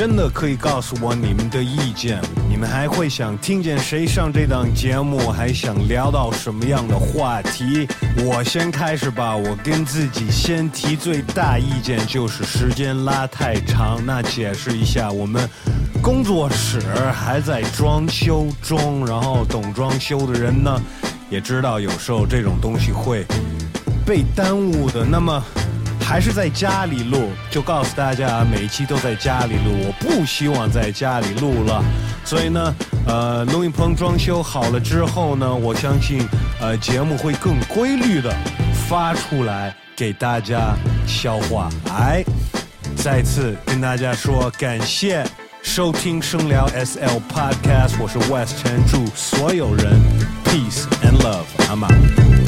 真的可以告诉我你们的意见，你们还会想听见谁上这档节目，还想聊到什么样的话题？我先开始吧，我跟自己先提最大意见就是时间拉太长。那解释一下，我们工作室还在装修中，然后懂装修的人呢，也知道有时候这种东西会被耽误的。那么。还是在家里录，就告诉大家啊，每一期都在家里录。我不希望在家里录了，所以呢，呃，录音棚装修好了之后呢，我相信，呃，节目会更规律的发出来给大家消化。哎，再次跟大家说感谢收听声聊 SL Podcast，我是 West 陈，祝所有人 peace and love，I'm out。